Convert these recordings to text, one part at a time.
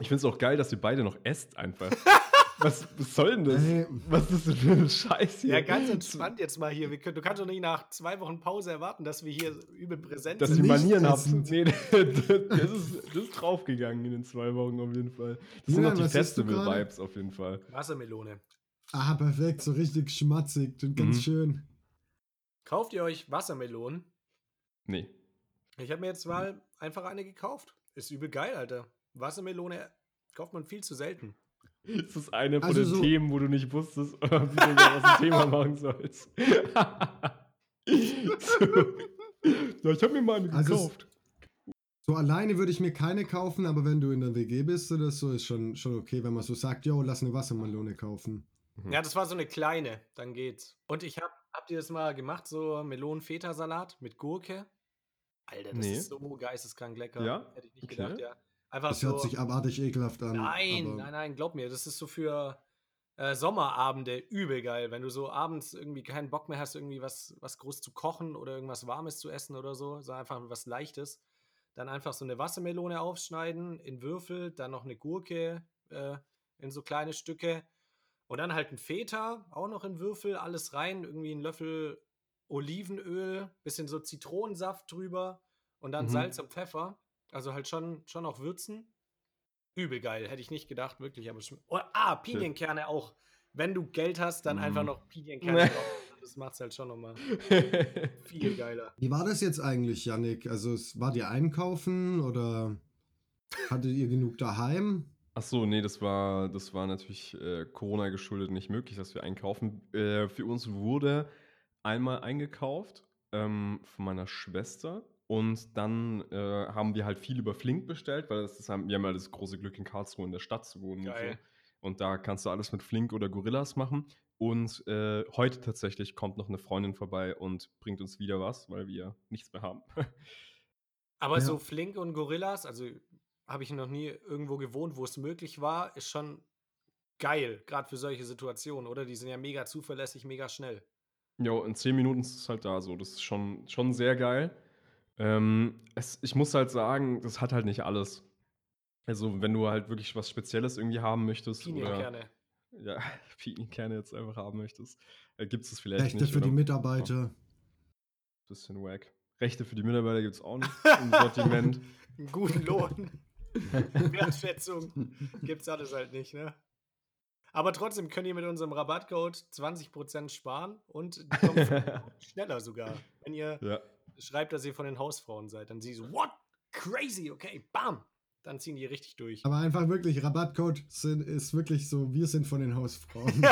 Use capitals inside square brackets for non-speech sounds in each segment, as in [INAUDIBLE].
Ich finde es auch geil, dass ihr beide noch esst einfach. was, [LAUGHS] was soll denn das? Ey. Was ist das für ein Scheiß hier? Ja, ganz entspannt jetzt mal hier. Wir können, du kannst doch nicht nach zwei Wochen Pause erwarten, dass wir hier übel präsent Dass sind. ihr Nicht Manieren habt. essend. Nee, [LAUGHS] das ist, das ist draufgegangen in den zwei Wochen auf jeden Fall. Das sind Julian, noch die? Festival-Vibes auf jeden Fall. Wassermelone. Ah, perfekt, so richtig schmatzig und ganz Mhm. schön. Kauft ihr euch Wassermelonen? Nee. Ich habe mir jetzt mal einfach eine gekauft. Ist übel geil, Alter. Wassermelone kauft man viel zu selten. Das ist eine von Also den so- Themen, wo du nicht wusstest, [LAUGHS] wie du ein Thema machen sollst. [LAUGHS] so. Ja, ich habe mir mal eine Also gekauft. So alleine würde ich mir keine kaufen, aber wenn du in der WG bist oder so, ist schon, schon okay, wenn man so sagt, yo, lass eine Wassermelone kaufen. Mhm. Ja, das war so eine kleine. Dann geht's. Und ich hab, habt ihr das mal gemacht? So Melonen-Feta-Salat mit Gurke? Alter, das Nee. ist so geisteskrank lecker. Ja? Hätte ich nicht Okay. gedacht, ja. Einfach Das so. hört sich abartig ekelhaft an. Nein, nein, nein, glaub mir, das ist so für äh, Sommerabende übel geil, wenn du so abends irgendwie keinen Bock mehr hast, irgendwie was, was groß zu kochen oder irgendwas Warmes zu essen oder so, sondern einfach was Leichtes. Dann einfach so eine Wassermelone aufschneiden in Würfel, dann noch eine Gurke äh, in so kleine Stücke und dann halt ein Feta, auch noch in Würfel, alles rein, irgendwie einen Löffel Olivenöl, bisschen so Zitronensaft drüber und dann Mhm. Salz und Pfeffer. Also halt schon, schon auch würzen. Übel geil, hätte ich nicht gedacht, wirklich. Aber schon, oh, ah, Pinienkerne auch. Wenn du Geld hast, dann einfach Mm. noch Pinienkerne drauf. [LAUGHS] Das macht's halt schon nochmal [LAUGHS] viel geiler. Wie war das jetzt eigentlich, Yannick? Also, es- wart ihr einkaufen oder hattet ihr genug daheim? Ach so, nee, das war, das war natürlich äh, Corona geschuldet nicht möglich, dass wir einkaufen. Äh, für uns wurde einmal eingekauft ähm, von meiner Schwester und dann äh, haben wir halt viel über Flink bestellt, weil das, das haben, wir haben ja das große Glück in Karlsruhe in der Stadt zu wohnen. Und, Geil. so. und da kannst du alles mit Flink oder Gorillas machen. Und äh, heute tatsächlich kommt noch eine Freundin vorbei und bringt uns wieder was, weil wir nichts mehr haben. [LAUGHS] Aber Ja. so Flink und Gorillas, also habe ich noch nie irgendwo gewohnt, wo es möglich war, ist schon geil, gerade für solche Situationen, oder? Die sind ja mega zuverlässig, mega schnell. Jo, in 10 Minuten ist es halt da so. Das ist schon, schon sehr geil. Ähm, es, ich muss halt sagen, das hat halt nicht alles. Also, wenn du halt wirklich was Spezielles irgendwie haben möchtest oder Pinienkerne. ja, [LAUGHS] Pinienkerne jetzt einfach haben möchtest, äh, gibt es vielleicht Rechte nicht. für die oder- Mitarbeiter. Bisschen wack. Rechte für die Mitarbeiter gibt es auch nicht [LAUGHS] im Sortiment. Einen guten Lohn. [LAUGHS] Wertschätzung. Gibt's alles halt nicht, ne? Aber trotzdem könnt ihr mit unserem Rabattcode 20% sparen und die kommen schneller sogar. Wenn ihr ja. Schreibt, dass ihr von den Hausfrauen seid, dann sie so, what? Crazy, okay, bam. Dann ziehen die richtig durch. Aber einfach wirklich, Rabattcode sind, ist wirklich so, wir sind von den Hausfrauen. [LAUGHS]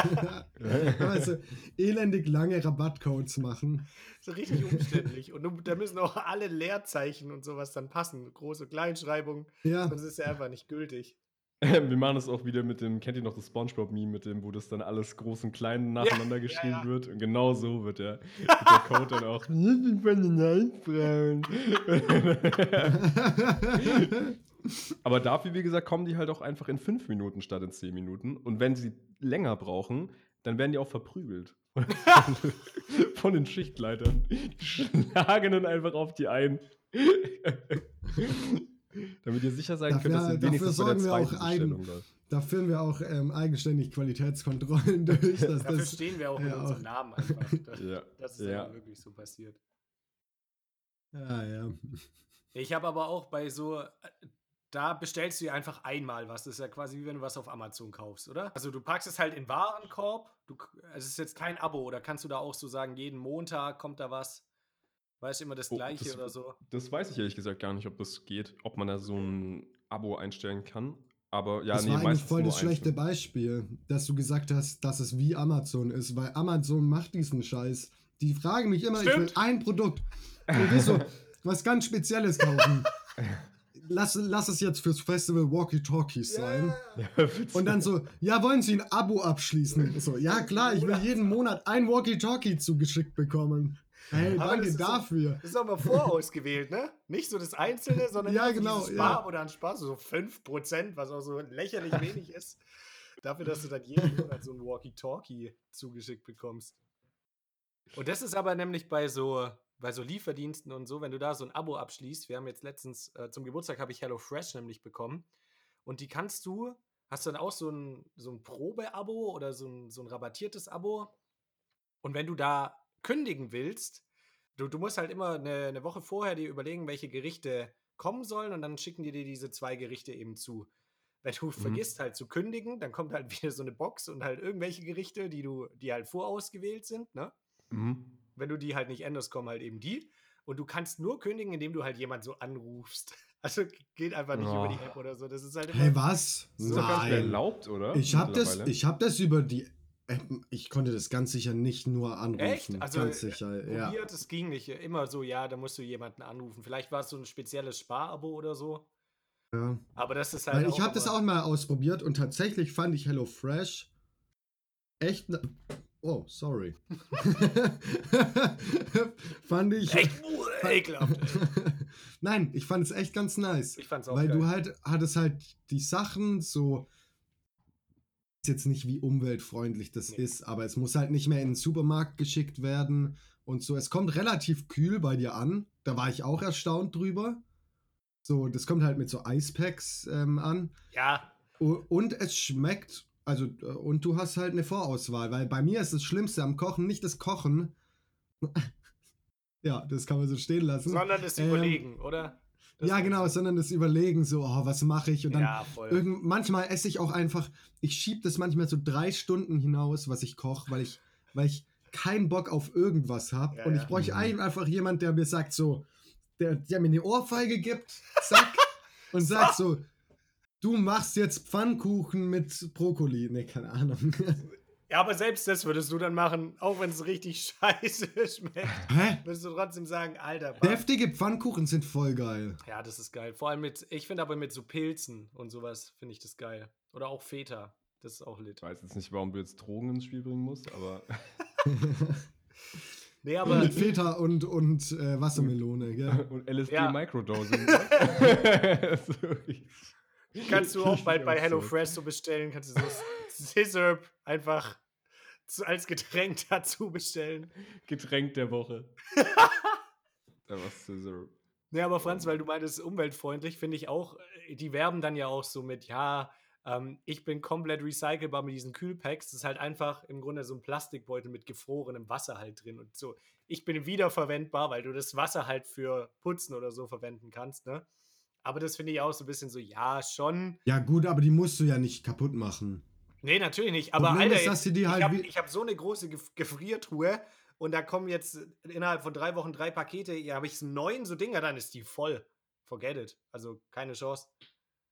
[LAUGHS] also elendig lange Rabattcodes machen. So richtig umständlich. Und da müssen auch alle Leerzeichen und sowas dann passen. Große Kleinschreibung. Ja, Sonst ist ja einfach nicht gültig. [LAUGHS] Wir machen es auch wieder mit dem, kennt ihr noch das Spongebob-Meme, mit dem, wo das dann alles groß und klein nacheinander ja, geschrieben ja. wird? Und genau so wird der, wird der Code dann auch. [LAUGHS] Wir sind von den Hausfrauen. [LAUGHS] Aber dafür, wie gesagt, kommen die halt auch einfach in fünf Minuten statt in zehn Minuten. Und wenn sie länger brauchen, dann werden die auch verprügelt. Von den Schichtleitern. Die schlagen dann einfach auf die ein. Damit ihr sicher sein könnt, dass Dafür- ihr wenigstens dafür bei der sorgen wir auch ein- da führen wir auch ähm, eigenständig Qualitätskontrollen [LAUGHS] durch. Dass Dafür das, stehen wir auch mit ja, unserem auch. Namen einfach. [LAUGHS] Das, Ja. das ist Ja. wirklich so passiert. ja, ja. Ich habe aber auch bei so, äh, da bestellst du ja einfach einmal was. Das ist ja quasi wie wenn du was auf Amazon kaufst, oder? Also du packst es halt in Warenkorb. Du, es ist jetzt kein Abo, oder kannst du da auch so sagen, jeden Montag kommt da was? Weißt du, immer das Oh, gleiche das- oder so? Das weiß ich ehrlich gesagt gar nicht, ob das geht, ob man da so ein Abo einstellen kann. Aber ja, das nee, war eigentlich voll das schlechte. Beispiel, dass du gesagt hast, dass es wie Amazon ist, weil Amazon macht diesen Scheiß. Die fragen mich immer, ich will Stimmt. ein Produkt. Und ich so, was ganz Spezielles kaufen. [LAUGHS] Lass, lass es jetzt fürs Festival Walkie-Talkies sein. Und dann so, ja, wollen Sie ein Abo abschließen? So, ja klar, ich will jeden Monat ein Walkie-Talkie zugeschickt bekommen. Hey, Aber danke das ist so- dafür. Das ist mal vorausgewählt, ne? Nicht so das Einzelne, sondern [LAUGHS] Ja, genau, dieses ja. Spar oder ein Spaß, so 5%, was auch so lächerlich wenig ist. Dafür, dass du dann jeden Monat so ein Walkie-Talkie zugeschickt bekommst. Und das ist aber nämlich bei so, bei so Lieferdiensten und so, wenn du da so ein Abo abschließt, wir haben jetzt letztens, äh, zum Geburtstag habe ich HelloFresh nämlich bekommen. und die kannst du, hast dann auch so ein, so ein Probe-Abo oder so ein, so ein rabattiertes Abo. Und wenn du da kündigen willst, du, du musst halt immer eine, eine Woche vorher dir überlegen, welche Gerichte kommen sollen und dann schicken die dir diese zwei Gerichte eben zu. Wenn du mhm. vergisst halt zu kündigen, dann kommt halt [LAUGHS] wieder so eine Box und halt irgendwelche Gerichte, die du, die halt vorausgewählt sind, ne? Mhm. Wenn du die halt nicht änderst, kommen halt eben die. Und du kannst nur kündigen, indem du halt jemand so anrufst. [LAUGHS] Also geht einfach nicht oh. über die App oder so. Das ist halt Hey, was? So Nein. erlaubt, oder? Ich habe das, hab das über die App. Ich konnte das ganz sicher nicht nur anrufen. Echt? Also, ganz sicher, äh, ja. das ging nicht. Immer so, ja, da musst du jemanden anrufen. Vielleicht war es so ein spezielles Sparabo oder so. Ja. Aber das ist halt. Weil ich habe das auch mal ausprobiert und tatsächlich fand ich HelloFresh echt. Ne oh, sorry. [LAUGHS] fand ich. Echt ekelhaft. [LAUGHS] Nein, ich fand es echt ganz nice. Ich fand's auch Weil geil. du halt hattest halt die Sachen so. Jetzt nicht wie umweltfreundlich das nee. ist, aber es muss halt nicht mehr in den Supermarkt geschickt werden und so. Es kommt relativ kühl bei dir an. Da war ich auch erstaunt drüber. So, das kommt halt mit so Eispacks ähm, an. Ja. Und es schmeckt, also, äh, und du hast halt eine Vorauswahl, weil bei mir ist das Schlimmste am Kochen nicht das Kochen. [LAUGHS] ja, das kann man so stehen lassen. Sondern das ähm, Überlegen, oder? Das ja, genau, sondern das Überlegen, so, oh, was mache ich? Und dann ja, irgend, manchmal esse ich auch einfach, ich schiebe das manchmal so drei Stunden hinaus, was ich koche, weil ich, weil ich keinen Bock auf irgendwas habe. Ja, und ich bräuchte mhm. einfach jemand, der mir sagt, so, der, der mir eine Ohrfeige gibt, zack, [LAUGHS] und sagt so, du machst jetzt Pfannkuchen mit Brokkoli. Ne, keine Ahnung. Ja, aber selbst das würdest du dann machen, auch wenn es richtig [LAUGHS] scheiße schmeckt. Hä? Würdest du trotzdem sagen, Alter. Mann. Deftige Pfannkuchen sind voll geil. Ja, das ist geil. Vor allem mit, ich finde aber mit so Pilzen und sowas finde ich das geil. Oder auch Feta. Das ist auch lit. Ich weiß jetzt nicht, warum du jetzt Drogen ins Spiel bringen musst, aber. [LAUGHS] Nee, aber und mit Feta und, und äh, Wassermelone, gell? [LAUGHS] Und LSD ja. Kannst du auch bald bei HelloFresh so bestellen, kannst du so Scissor einfach zu, als Getränk [LAUGHS] dazu bestellen. Getränk der Woche. [LAUGHS] da war Scissor. Nee, aber Franz, weil du meintest umweltfreundlich, finde ich auch, äh, die werben dann ja auch so mit, ja, ähm, ich bin komplett recycelbar mit diesen Kühlpacks. Das ist halt einfach im Grunde so ein Plastikbeutel mit gefrorenem Wasser halt drin und so. Ich bin wiederverwendbar, weil du das Wasser halt für Putzen oder so verwenden kannst, ne? Aber das finde ich auch so ein bisschen so, ja, schon. Ja, gut, aber die musst du ja nicht kaputt machen. Nee, natürlich nicht. Aber Alter, ist, dass die halt ich habe hab so eine große Gefriertruhe und da kommen jetzt innerhalb von drei Wochen drei Pakete. Ja, habe ich neun so Dinger, dann ist die voll. Forget it. Also keine Chance.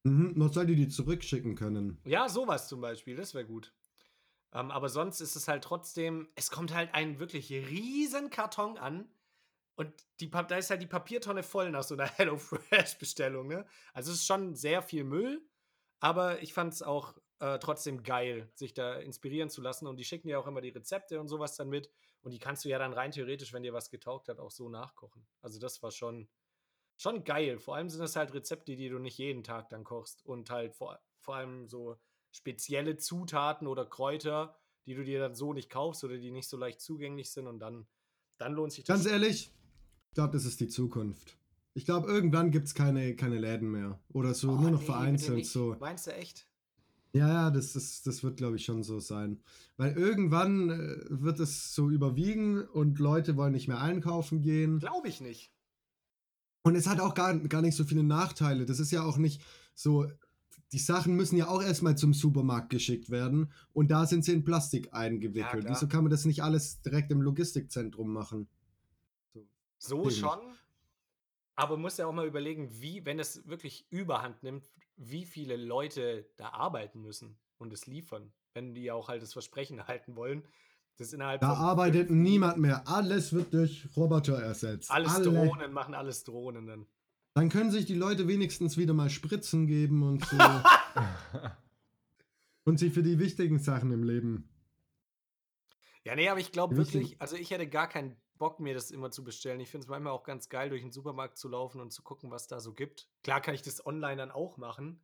Mhm, noch soll die die zurückschicken können. Ja, sowas zum Beispiel, das wäre gut. Ähm, aber sonst ist es halt trotzdem, es kommt halt ein wirklich riesen Karton an und die, da ist halt die Papiertonne voll nach so einer [LAUGHS] HelloFresh-Bestellung. Ne? Also es ist schon sehr viel Müll, aber ich fand es auch äh, trotzdem geil, sich da inspirieren zu lassen. Und die schicken ja auch immer die Rezepte und sowas dann mit. Und die kannst du ja dann rein theoretisch, wenn dir was getaugt hat, auch so nachkochen. Also das war schon, schon geil. Vor allem sind das halt Rezepte, die du nicht jeden Tag dann kochst und halt vor, vor allem so spezielle Zutaten oder Kräuter, die du dir dann so nicht kaufst oder die nicht so leicht zugänglich sind und dann, dann lohnt sich das. Ganz ehrlich, ich glaube, das ist die Zukunft. Ich glaube, irgendwann gibt es keine, keine Läden mehr. Oder so, oh, nur noch nee, vereinzelt. So. Meinst du echt? Ja, ja, das, ist, das wird, glaube ich, schon so sein. Weil irgendwann äh, wird es so überwiegen und Leute wollen nicht mehr einkaufen gehen. Glaube ich nicht. Und es hat auch gar, gar nicht so viele Nachteile. Das ist ja auch nicht so. Die Sachen müssen ja auch erstmal zum Supermarkt geschickt werden und da sind sie in Plastik eingewickelt. Ja, Wieso kann man das nicht alles direkt im Logistikzentrum machen? So, so schon. Aber man muss ja auch mal überlegen, wie, wenn es wirklich überhand nimmt, wie viele Leute da arbeiten müssen und es liefern, wenn die auch halt das Versprechen [LAUGHS] halten wollen. Das innerhalb da arbeitet niemand mehr. Alles wird durch Roboter ersetzt. Alles Alle. Drohnen machen alles Drohnen dann. Dann können sich die Leute wenigstens wieder mal Spritzen geben und so. [LAUGHS] und sich für die wichtigen Sachen im Leben. Ja, nee, aber ich glaube wirklich, also ich hätte gar keinen Bock, mir das immer zu bestellen. Ich finde es manchmal auch ganz geil, durch den Supermarkt zu laufen und zu gucken, was da so gibt. Klar kann ich das online dann auch machen,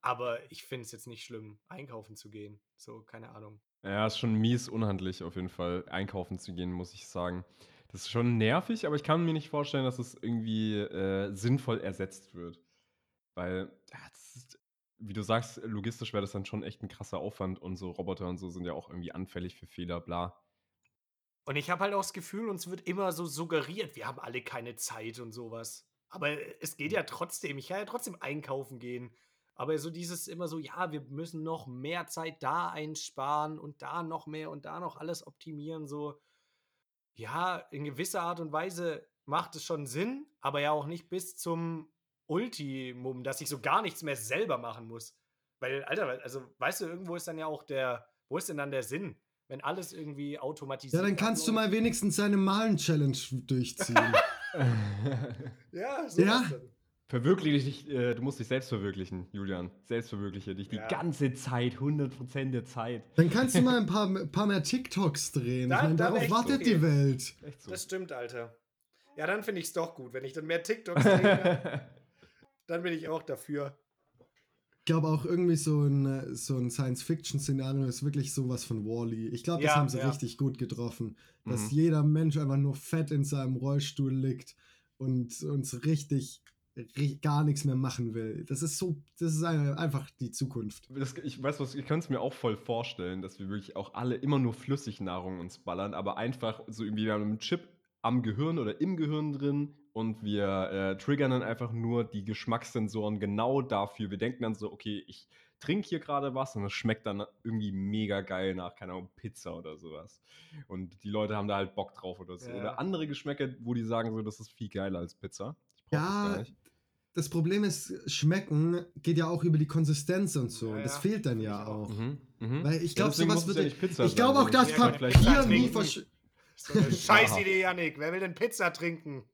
aber ich finde es jetzt nicht schlimm, einkaufen zu gehen. So, keine Ahnung. Ja, ist schon mies unhandlich auf jeden Fall, einkaufen zu gehen, muss ich sagen. Das ist schon nervig, aber ich kann mir nicht vorstellen, dass es irgendwie äh, sinnvoll ersetzt wird. Weil ja, ist, wie du sagst, logistisch wäre das dann schon echt ein krasser Aufwand und so Roboter und so sind ja auch irgendwie anfällig für Fehler, bla. Und ich habe halt auch das Gefühl, uns wird immer so suggeriert, wir haben alle keine Zeit und sowas. Aber es geht ja trotzdem. Ich kann ja trotzdem einkaufen gehen. Aber so dieses immer so, ja, wir müssen noch mehr Zeit da einsparen und da noch mehr und da noch alles optimieren. So, ja, in gewisser Art und Weise macht es schon Sinn, aber ja auch nicht bis zum Ultimum, dass ich so gar nichts mehr selber machen muss. Weil, Alter, also weißt du, irgendwo ist dann ja auch der, wo ist denn dann der Sinn? Wenn alles irgendwie automatisiert Ja, dann kannst du mal wenigstens eine Malen-Challenge durchziehen. [LAUGHS] ja, so Ja. dann. Verwirkliche dich, äh, du musst dich selbst verwirklichen, Julian. Selbst verwirkliche dich die Ja. ganze Zeit, 100% der Zeit. Dann kannst du mal [LAUGHS] ein paar, paar mehr TikToks drehen. Da- ich wär darauf wartet okay. die Welt. So. Das stimmt, Alter. Ja, dann finde ich es doch gut. Wenn ich dann mehr TikToks [LAUGHS] kriege, dann bin ich auch dafür. Ich glaube auch irgendwie so ein, äh, so ein Science-Fiction-Szenario ist wirklich sowas von Wall-E. Ich glaube, das Ja, haben sie ja. richtig gut getroffen. Dass Mhm. jeder Mensch einfach nur fett in seinem Rollstuhl liegt und uns richtig, ri- gar nichts mehr machen will. Das ist so, das ist einfach die Zukunft. Das, ich weiß was, ich kann es mir auch voll vorstellen, dass wir wirklich auch alle immer nur Flüssignahrung uns ballern, aber einfach so irgendwie, wir haben einen Chip am Gehirn oder im Gehirn drin und wir äh, triggern dann einfach nur die Geschmackssensoren genau dafür. Wir denken dann so, okay, ich trinke hier gerade was und es schmeckt dann irgendwie mega geil nach, keine Ahnung, Pizza oder sowas. Und die Leute haben da halt Bock drauf oder so. Ja. Oder andere Geschmäcker, wo die sagen so, das ist viel geiler als Pizza. Ich brauch das Ja, gar nicht. Das Problem ist, schmecken geht ja auch über die Konsistenz und so. Ja, das ja, fehlt dann ja ich auch. auch. Mhm, mhm. Weil ich glaube, sowas wird. nicht Pizza ich glaube auch, dass Papier nie trinken. versch So eine [LAUGHS] Scheißidee, Janik. Wer will denn Pizza trinken?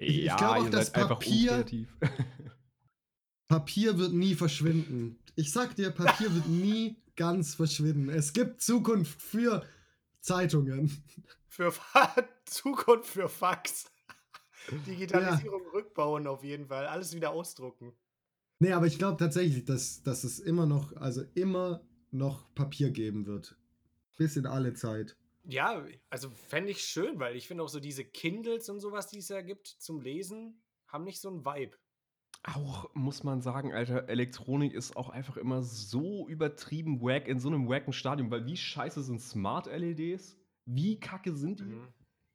Ich- ich Ja, glaub auch, ihr dass seid einfach Papier-. [LAUGHS] Papier wird nie verschwinden. Ich sag dir, Papier wird nie ganz verschwinden. Es gibt Zukunft für Zeitungen. [LAUGHS] Für Zukunft für Fax. [LAUGHS] Digitalisierung rückbauen auf jeden Fall. Alles wieder ausdrucken. Nee, aber ich glaube tatsächlich, dass, dass es immer noch, also immer noch Papier geben wird. Bis in alle Zeit. Ja, also fände ich schön, weil ich finde auch so diese Kindles und sowas, die es ja gibt zum Lesen, haben nicht so einen Vibe. Auch muss man sagen, Alter, Elektronik ist auch einfach immer so übertrieben wack in so einem wacken Stadium, weil wie scheiße sind Smart-LEDs? Wie kacke sind die? Mhm.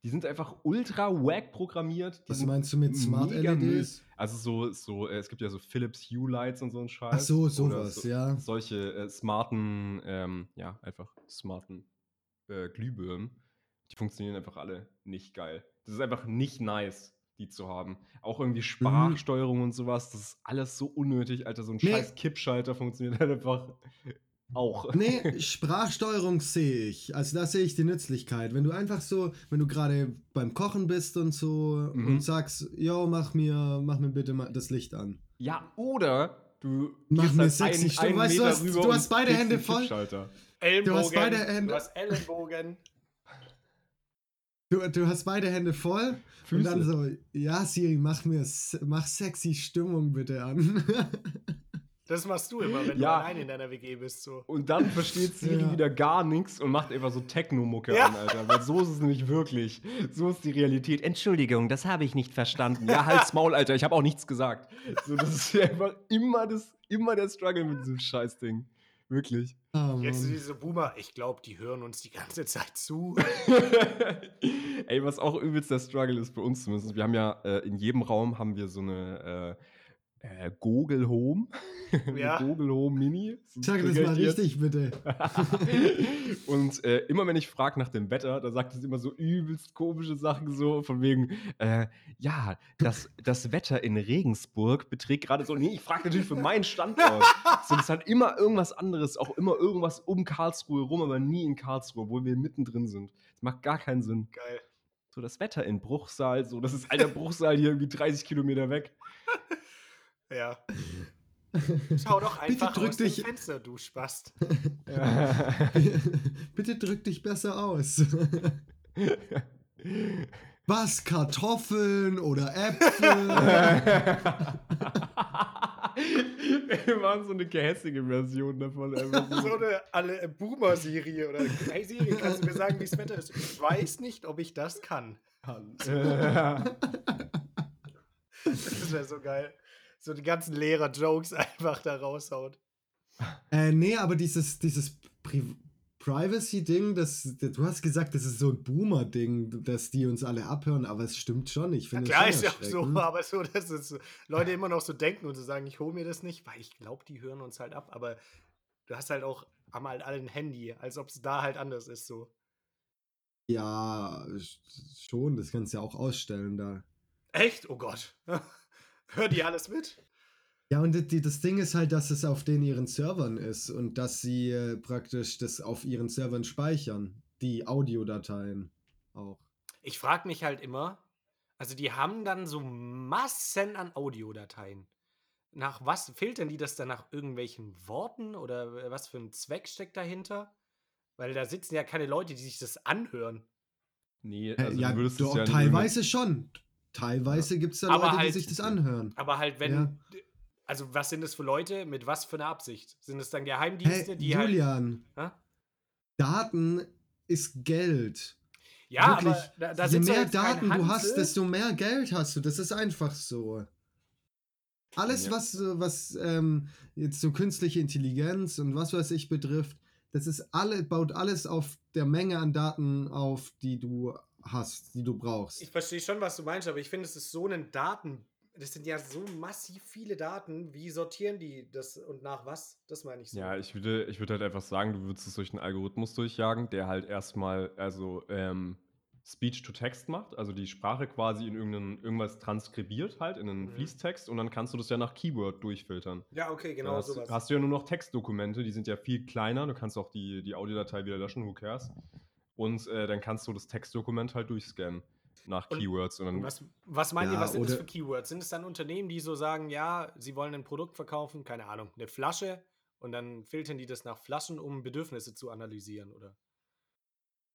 Die sind einfach ultra wack programmiert. Die Was meinst du mit Smart. LEDs? Also so, so äh, es gibt ja so Philips Hue Lights und so ein Scheiß. Ach so, sowas, so, ja. Solche äh, smarten, ähm, ja, einfach smarten äh, Glühbirnen. Die funktionieren einfach alle nicht geil. Das ist einfach nicht nice, die zu haben. Auch irgendwie Sprachsteuerung und sowas, das ist alles so unnötig, Alter. So ein Nee. scheiß Kippschalter funktioniert halt einfach auch. Nee, [LAUGHS] Sprachsteuerung sehe ich. Also da sehe ich die Nützlichkeit. Wenn du einfach so, wenn du gerade beim Kochen bist und so Mhm. und sagst, yo, mach mir, mach mir bitte mal das Licht an. Ja, oder du Mach mir halt sexy einen, einen Weißt du, rüber Du hast beide Hände voll. Ellenbogen. hast beide Hände- Du hast Ellenbogen. Du, du hast beide Hände voll Füße. und dann so, ja, Siri, mach mir, mach sexy Stimmung bitte an. [LAUGHS] Das machst du immer, wenn Ja. du allein in deiner WG bist. So. Und dann versteht Siri Ja. wieder gar nichts und macht einfach so Techno-Mucke Ja. an, Alter. Weil so ist es nämlich wirklich. So ist die Realität. Entschuldigung, das habe ich nicht verstanden. Ja, halt's [LAUGHS] Maul, Alter. Ich habe auch nichts gesagt. So, das ist einfach immer, das, immer der Struggle mit diesem Scheißding. Wirklich. Ah, Jetzt diese Boomer, ich glaube, die hören uns die ganze [LAUGHS] Zeit zu. Ey, was auch übelst der Struggle ist bei uns zumindest. Wir haben ja äh, in jedem Raum haben wir so eine äh, äh, Google Home. [LAUGHS] Ja. Google Home Mini. Sag das mal richtig, bitte. [LAUGHS] und äh, immer wenn ich frage nach dem Wetter, da sagt es immer so übelst komische Sachen, so von wegen, äh, ja, das, das Wetter in Regensburg beträgt gerade so, nee, ich frage natürlich für meinen Standort. [LAUGHS] so, das ist halt immer irgendwas anderes, auch immer irgendwas um Karlsruhe rum, aber nie in Karlsruhe, obwohl wir mittendrin sind. Das macht gar keinen Sinn. Geil. So, das Wetter in Bruchsal, so, das ist alter Bruchsal hier irgendwie 30 Kilometer weg. Ja. [LAUGHS] Schau doch Bitte einfach drück aus dich- dem Fenster, du Spast. [LAUGHS] [LAUGHS] bitte drück dich besser aus. Was? Kartoffeln oder Äpfel? Wir machen so eine gehässige Version davon. So. Eine alle Boomer-Serie oder Hey Siri, kannst du mir sagen, wie das Wetter ist? Ich weiß nicht, ob ich das kann. Das wäre so geil. So die ganzen Lehrer-Jokes [LAUGHS] einfach da raushaut. Äh, nee, aber dieses, dieses Pri Privacy-Ding, das, du hast gesagt, das ist so ein Boomer-Ding, dass die uns alle abhören, aber es stimmt schon. Ich finde ja, klar ist ja auch so, aber so, dass es Leute immer noch so denken und so sagen, ich hole mir das nicht, weil ich glaube, die hören uns halt ab, aber du hast halt auch, haben halt alle ein Handy, als ob es da halt anders ist, so. Ja, schon, das kannst du ja auch ausstellen da. Echt? Oh Gott. [LAUGHS] Hört die alles mit? Ja, und die, das Ding ist halt, dass es auf den ihren Servern ist und dass sie äh, praktisch das auf ihren Servern speichern, die Audiodateien auch. Ich frage mich halt immer, also die haben dann so Massen an Audiodateien. Nach was filtern die das dann nach irgendwelchen Worten oder was für ein Zweck steckt dahinter? Weil da sitzen ja keine Leute, die sich das anhören. Nee, also ja, du doch, ja teilweise schon. Teilweise gibt es da Leute, halt, die sich das anhören. Aber halt, wenn, ja. Also, was sind das für Leute? Mit was für einer Absicht? Sind es dann Geheimdienste, hey, die halt Julian, halt. Daten ist Geld. Ja, Wirklich, aber da, da je mehr Daten du hast, desto mehr Geld hast du. Das ist einfach so. Alles, ja. was, was ähm, jetzt so künstliche Intelligenz und was weiß ich betrifft, das ist alle, baut alles auf der Menge an Daten auf, die du hast, die du brauchst. Ich verstehe schon, was du meinst, aber ich finde, es ist so ein Daten das sind ja so massiv viele Daten. Wie sortieren die das und nach was? Das meine ich so. Ja, ich würde, ich würde halt einfach sagen, du würdest es durch einen Algorithmus durchjagen, der halt erstmal, also ähm, Speech to Text macht, also die Sprache quasi in irgendwas transkribiert halt, in einen mhm. Fließtext und dann kannst du das ja nach Keyword durchfiltern. Ja, okay, genau das sowas. Hast du ja nur noch Textdokumente, die sind ja viel kleiner, du kannst auch die, die Audiodatei wieder löschen, who cares. Und äh, dann kannst du das Textdokument halt durchscannen nach und, Keywords. Und was, was meint ja, ihr, was sind das für Keywords? Sind es dann Unternehmen, die so sagen, ja, sie wollen ein Produkt verkaufen, keine Ahnung, eine Flasche und dann filtern die das nach Flaschen, um Bedürfnisse zu analysieren, oder?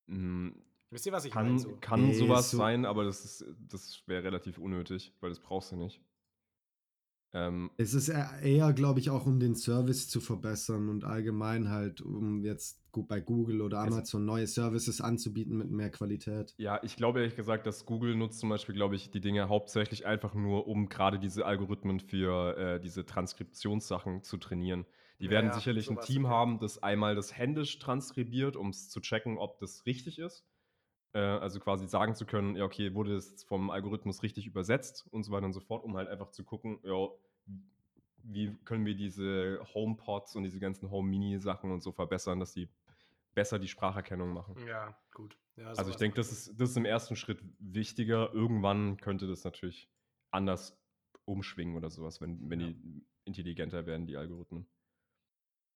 Mhm. Wisst ihr, was ich kann, meine? So? Kann sowas so sein, aber das, das wäre relativ unnötig, weil das brauchst du nicht. Ähm, es ist eher, glaube ich, auch um den Service zu verbessern und allgemein halt, um jetzt bei Google oder Amazon neue Services anzubieten mit mehr Qualität. Ja, ich glaube ehrlich gesagt, dass Google nutzt zum Beispiel, glaube ich, die Dinge hauptsächlich einfach nur, um gerade diese Algorithmen für äh, diese Transkriptionssachen zu trainieren. Die ja, werden sicherlich ein Team haben, das einmal das händisch transkribiert, um es zu checken, ob das richtig ist. Äh, also quasi sagen zu können, ja, okay, wurde es vom Algorithmus richtig übersetzt und so weiter und so fort, um halt einfach zu gucken, ja, wie können wir diese HomePods und diese ganzen Home-Mini-Sachen und so verbessern, dass die besser die Spracherkennung machen. Ja, gut. Ja, also ich denke, das ist, das ist im ersten Schritt wichtiger. Irgendwann könnte das natürlich anders umschwingen oder sowas, wenn, wenn ja. die intelligenter werden, die Algorithmen.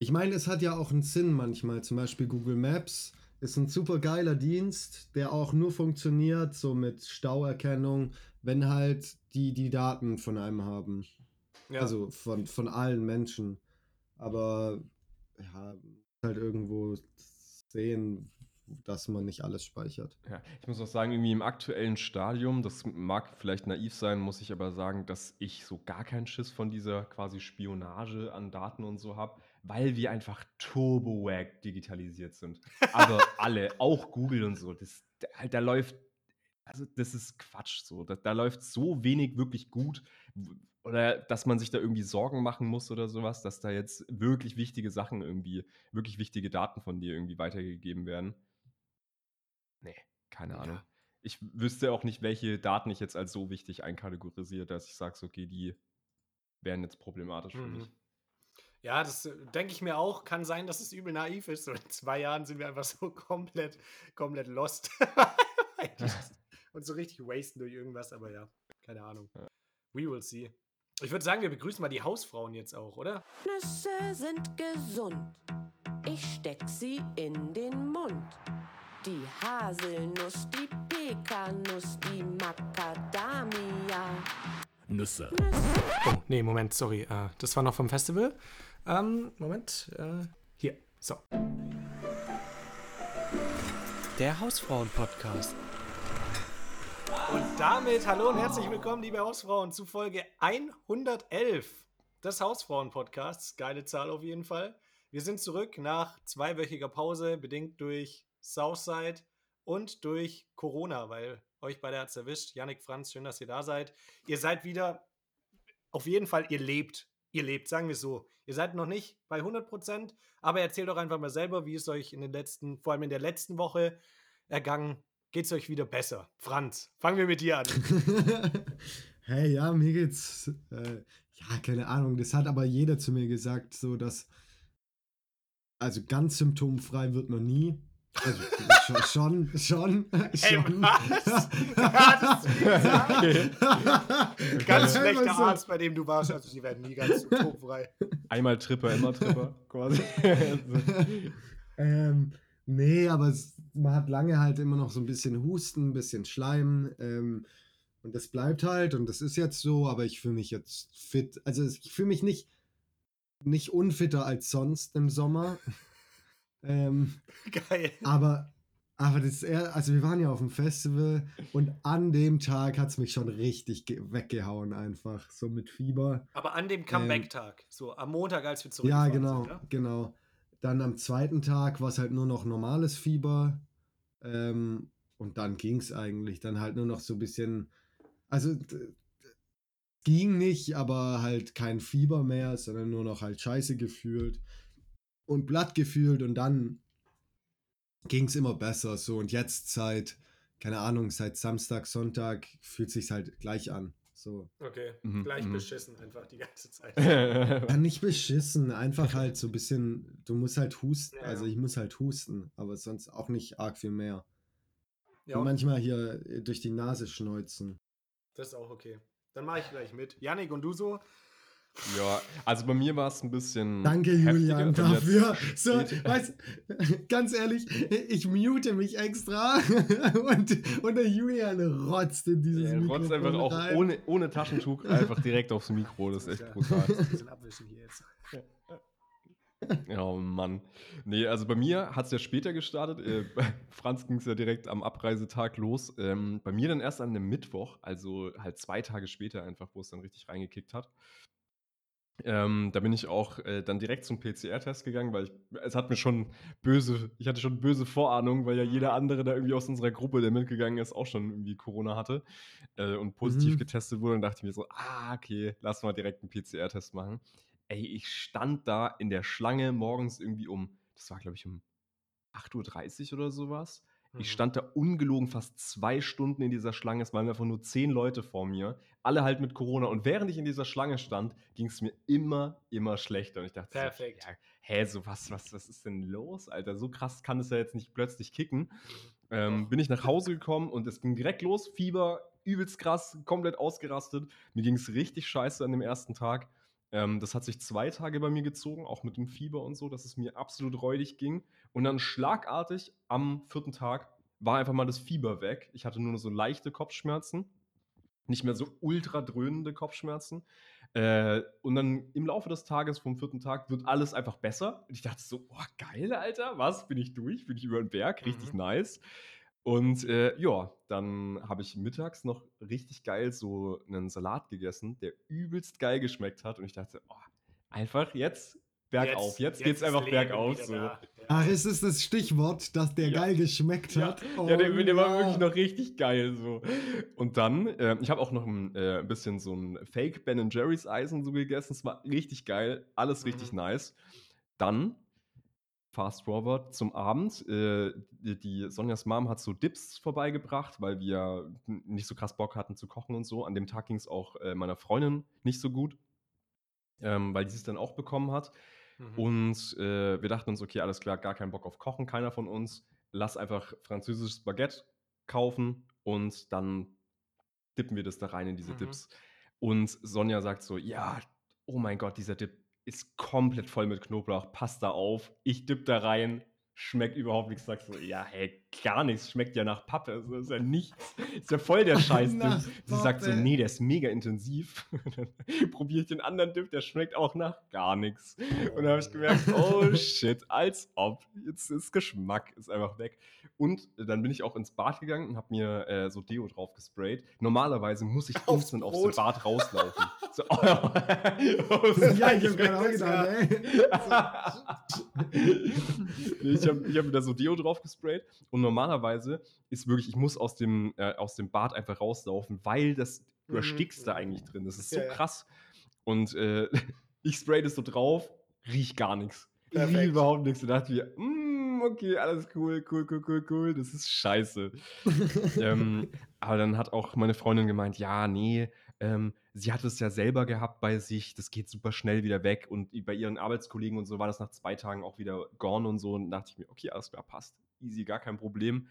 Ich meine, es hat ja auch einen Sinn manchmal. Zum Beispiel Google Maps ist ein super geiler Dienst, der auch nur funktioniert, so mit Stauerkennung, wenn halt die die Daten von einem haben. Ja. Also von, von allen Menschen. Aber ja, halt irgendwo sehen, dass man nicht alles speichert. Ja, ich muss auch sagen, irgendwie im aktuellen Stadium, das mag vielleicht naiv sein, muss ich aber sagen, dass ich so gar keinen Schiss von dieser quasi Spionage an Daten und so habe, weil wir einfach turbo-wack digitalisiert sind. Aber [LAUGHS] alle, auch Google und so, das, da, da läuft, also das ist Quatsch so. Da, da läuft so wenig wirklich gut oder dass man sich da irgendwie Sorgen machen muss oder sowas, dass da jetzt wirklich wichtige Sachen irgendwie, wirklich wichtige Daten von dir irgendwie weitergegeben werden. Nee, keine Ahnung. Ja. Ich wüsste auch nicht, welche Daten ich jetzt als so wichtig einkategorisiere, dass ich sage, okay, die wären jetzt problematisch mhm. für mich. Ja, das äh, denke ich mir auch. Kann sein, dass es übel naiv ist. Und in zwei Jahren sind wir einfach so [LAUGHS] komplett, komplett lost. [LAUGHS] und so richtig wasten durch irgendwas, aber ja, keine Ahnung. We will see. Ich würde sagen, wir begrüßen mal die Hausfrauen jetzt auch, oder? Nüsse sind gesund. Ich steck sie in den Mund. Die Haselnuss, die Pekanuss, die Macadamia. Nüsse. Oh, nee, Moment, sorry. Uh, das war noch vom Festival. Ähm, Moment. Uh, hier. So. Der Hausfrauen-Podcast. Und damit hallo und herzlich willkommen, liebe Hausfrauen, zu Folge 111 des Hausfrauen-Podcasts. Geile Zahl auf jeden Fall. Wir sind zurück nach zweiwöchiger Pause, bedingt durch Southside und durch Corona, weil euch beide hat es erwischt. Yannick, Franz, schön, dass ihr da seid. Ihr seid wieder, auf jeden Fall, ihr lebt. Ihr lebt, sagen wir es so. Ihr seid noch nicht bei 100 Prozent, aber erzählt doch einfach mal selber, wie es euch in den letzten, vor allem in der letzten Woche ergangen. Geht es euch wieder besser? Franz, fangen wir mit dir an. [LAUGHS] hey, ja, mir geht's, äh, ja, keine Ahnung, das hat aber jeder zu mir gesagt, so dass, also ganz symptomfrei wird man nie. Also, schon, schon, schon. Ey, was? okay. Ganz schlechter Arzt, bei dem du warst. Also, sie werden nie ganz symptomfrei. Einmal Tripper, immer Tripper, [LAUGHS] quasi. ähm, nee, aber es, man hat lange halt immer noch so ein bisschen Husten, ein bisschen Schleim. Ähm, und das bleibt halt und das ist jetzt so, aber ich fühle mich jetzt fit. Also ich fühle mich nicht, nicht unfitter als sonst im Sommer. Ähm, [LAUGHS] Geil. Aber, aber das, also wir waren ja auf dem Festival und an dem Tag hat es mich schon richtig weggehauen einfach, so mit Fieber. Aber an dem Comeback-Tag, ähm, so am Montag, als wir zurück Ja, genau, sind, genau. Dann am zweiten Tag war es halt nur noch normales Fieber. Ähm, und dann ging es eigentlich. Dann halt nur noch so ein bisschen also ging nicht, aber halt kein Fieber mehr, sondern nur noch halt scheiße gefühlt und blatt gefühlt und dann ging es immer besser so und jetzt seit keine Ahnung seit Samstag Sonntag fühlt sich halt gleich an so okay mhm. gleich mhm. beschissen einfach die ganze Zeit [LAUGHS] ja, nicht beschissen einfach halt so ein bisschen du musst halt husten ja, also ich muss halt husten aber sonst auch nicht arg viel mehr ja, und manchmal hier durch die Nase schneuzen das ist auch okay. Dann mache ich gleich mit. Yannick, und du so? Ja, also bei mir war es ein bisschen. Danke, Julian, dafür. [LAUGHS] So, weißt, ganz ehrlich, ich mute mich extra [LAUGHS] und, und der Julian rotzt in dieses ja, Mikrofon. Rotzt einfach auch rein. ohne, ohne Taschentuch [LAUGHS] einfach direkt aufs Mikro. Das ist echt brutal. Ein bisschen abwischen hier jetzt. Oh Mann. Nee, also bei mir hat es ja später gestartet. Äh, bei Franz ging es ja direkt am Abreisetag los. Ähm, bei mir dann erst an dem Mittwoch, also halt zwei Tage später einfach, wo es dann richtig reingekickt hat. Ähm, da bin ich auch äh, dann direkt zum PCR-Test gegangen, weil ich, es hat mir schon böse, ich hatte schon böse Vorahnung, weil ja jeder andere da irgendwie aus unserer Gruppe, der mitgegangen ist, auch schon irgendwie Corona hatte äh, und positiv mhm. getestet wurde. Und dachte ich mir so, ah, okay, lass mal direkt einen PCR-Test machen. Ey, ich stand da in der Schlange morgens irgendwie um, das war glaube ich um 8.30 Uhr oder sowas. Mhm. Ich stand da ungelogen fast zwei Stunden in dieser Schlange. Es waren einfach nur zehn Leute vor mir. Alle halt mit Corona. Und während ich in dieser Schlange stand, ging es mir immer, immer schlechter. Und ich dachte, Perfekt. So, ja, hä, so was, was, was ist denn los, Alter? So krass kann es ja jetzt nicht plötzlich kicken. Mhm. Ähm, bin ich nach Hause [LAUGHS] gekommen und es ging direkt los. Fieber, übelst krass, komplett ausgerastet. Mir ging es richtig scheiße an dem ersten Tag. Ähm, das hat sich zwei Tage bei mir gezogen, auch mit dem Fieber und so, dass es mir absolut räudig ging. Und dann schlagartig am vierten Tag war einfach mal das Fieber weg. Ich hatte nur so leichte Kopfschmerzen, nicht mehr so ultra dröhnende Kopfschmerzen. Äh, und dann im Laufe des Tages, vom vierten Tag, wird alles einfach besser. Und ich dachte so, boah, geil, Alter, was? Bin ich durch? Bin ich über den Berg? Richtig mhm. nice. Und äh, ja, dann habe ich mittags noch richtig geil so einen Salat gegessen, der übelst geil geschmeckt hat. Und ich dachte, oh, einfach jetzt bergauf. Jetzt, jetzt, jetzt geht's einfach bergauf. So. Ja. Ach, ist es das Stichwort, dass der ja. geil geschmeckt hat? Ja, oh, ja der, der war wirklich noch richtig geil. So. Und dann, äh, ich habe auch noch ein äh, bisschen so ein Fake Ben Jerry's Eisen so gegessen. Es war richtig geil, alles richtig mhm. nice. Dann Fast Forward zum Abend. Äh, die, Sonjas Mom hat so Dips vorbeigebracht, weil wir nicht so krass Bock hatten zu kochen und so. An dem Tag ging es auch äh, meiner Freundin nicht so gut, ähm, weil die es dann auch bekommen hat. Mhm. Und äh, wir dachten uns, okay, alles klar, gar keinen Bock auf Kochen, keiner von uns. Lass einfach französisches Baguette kaufen und dann dippen wir das da rein in diese mhm. Dips. Und Sonja sagt so, ja, oh mein Gott, dieser Dip, ist komplett voll mit Knoblauch, passt da auf, ich dipp da rein, schmeckt überhaupt nichts. Sagst so, ja, hey, gar nichts, schmeckt ja nach Pappe, das ist ja nichts, ist ja voll der [LAUGHS] Scheiß. Sie sagt so, nee, der ist mega intensiv. [LAUGHS] dann [LAUGHS] probiere ich den anderen Dip, der schmeckt auch nach gar nichts. Und dann habe ich gemerkt, oh shit, als ob, jetzt ist Geschmack, ist einfach weg. Und dann bin ich auch ins Bad gegangen und habe mir äh, so Deo drauf gesprayt. Normalerweise muss ich Aufs instant aus dem Bad rauslaufen. so, oh, oh, ja, ich habe gerade auch gedacht, ey. ich habe hab mir da so Deo drauf gesprayt und normalerweise ist wirklich, ich muss aus dem, äh, aus dem Bad einfach rauslaufen, weil das, du erstickst mhm. da eigentlich drin. Das ist so ja, krass. Und äh, [LAUGHS] Ich spray das so drauf, riech gar nichts. Perfekt. Riech überhaupt nichts. Und dachte mir, mm, okay, alles cool, cool, cool, cool, cool. Das ist scheiße. [LAUGHS] ähm, aber dann hat auch meine Freundin gemeint, ja, nee, ähm, sie hat es ja selber gehabt bei sich, das geht super schnell wieder weg und bei ihren Arbeitskollegen und so war das nach zwei Tagen auch wieder gone und so und dachte ich mir, okay, alles klar, passt, easy, gar kein Problem.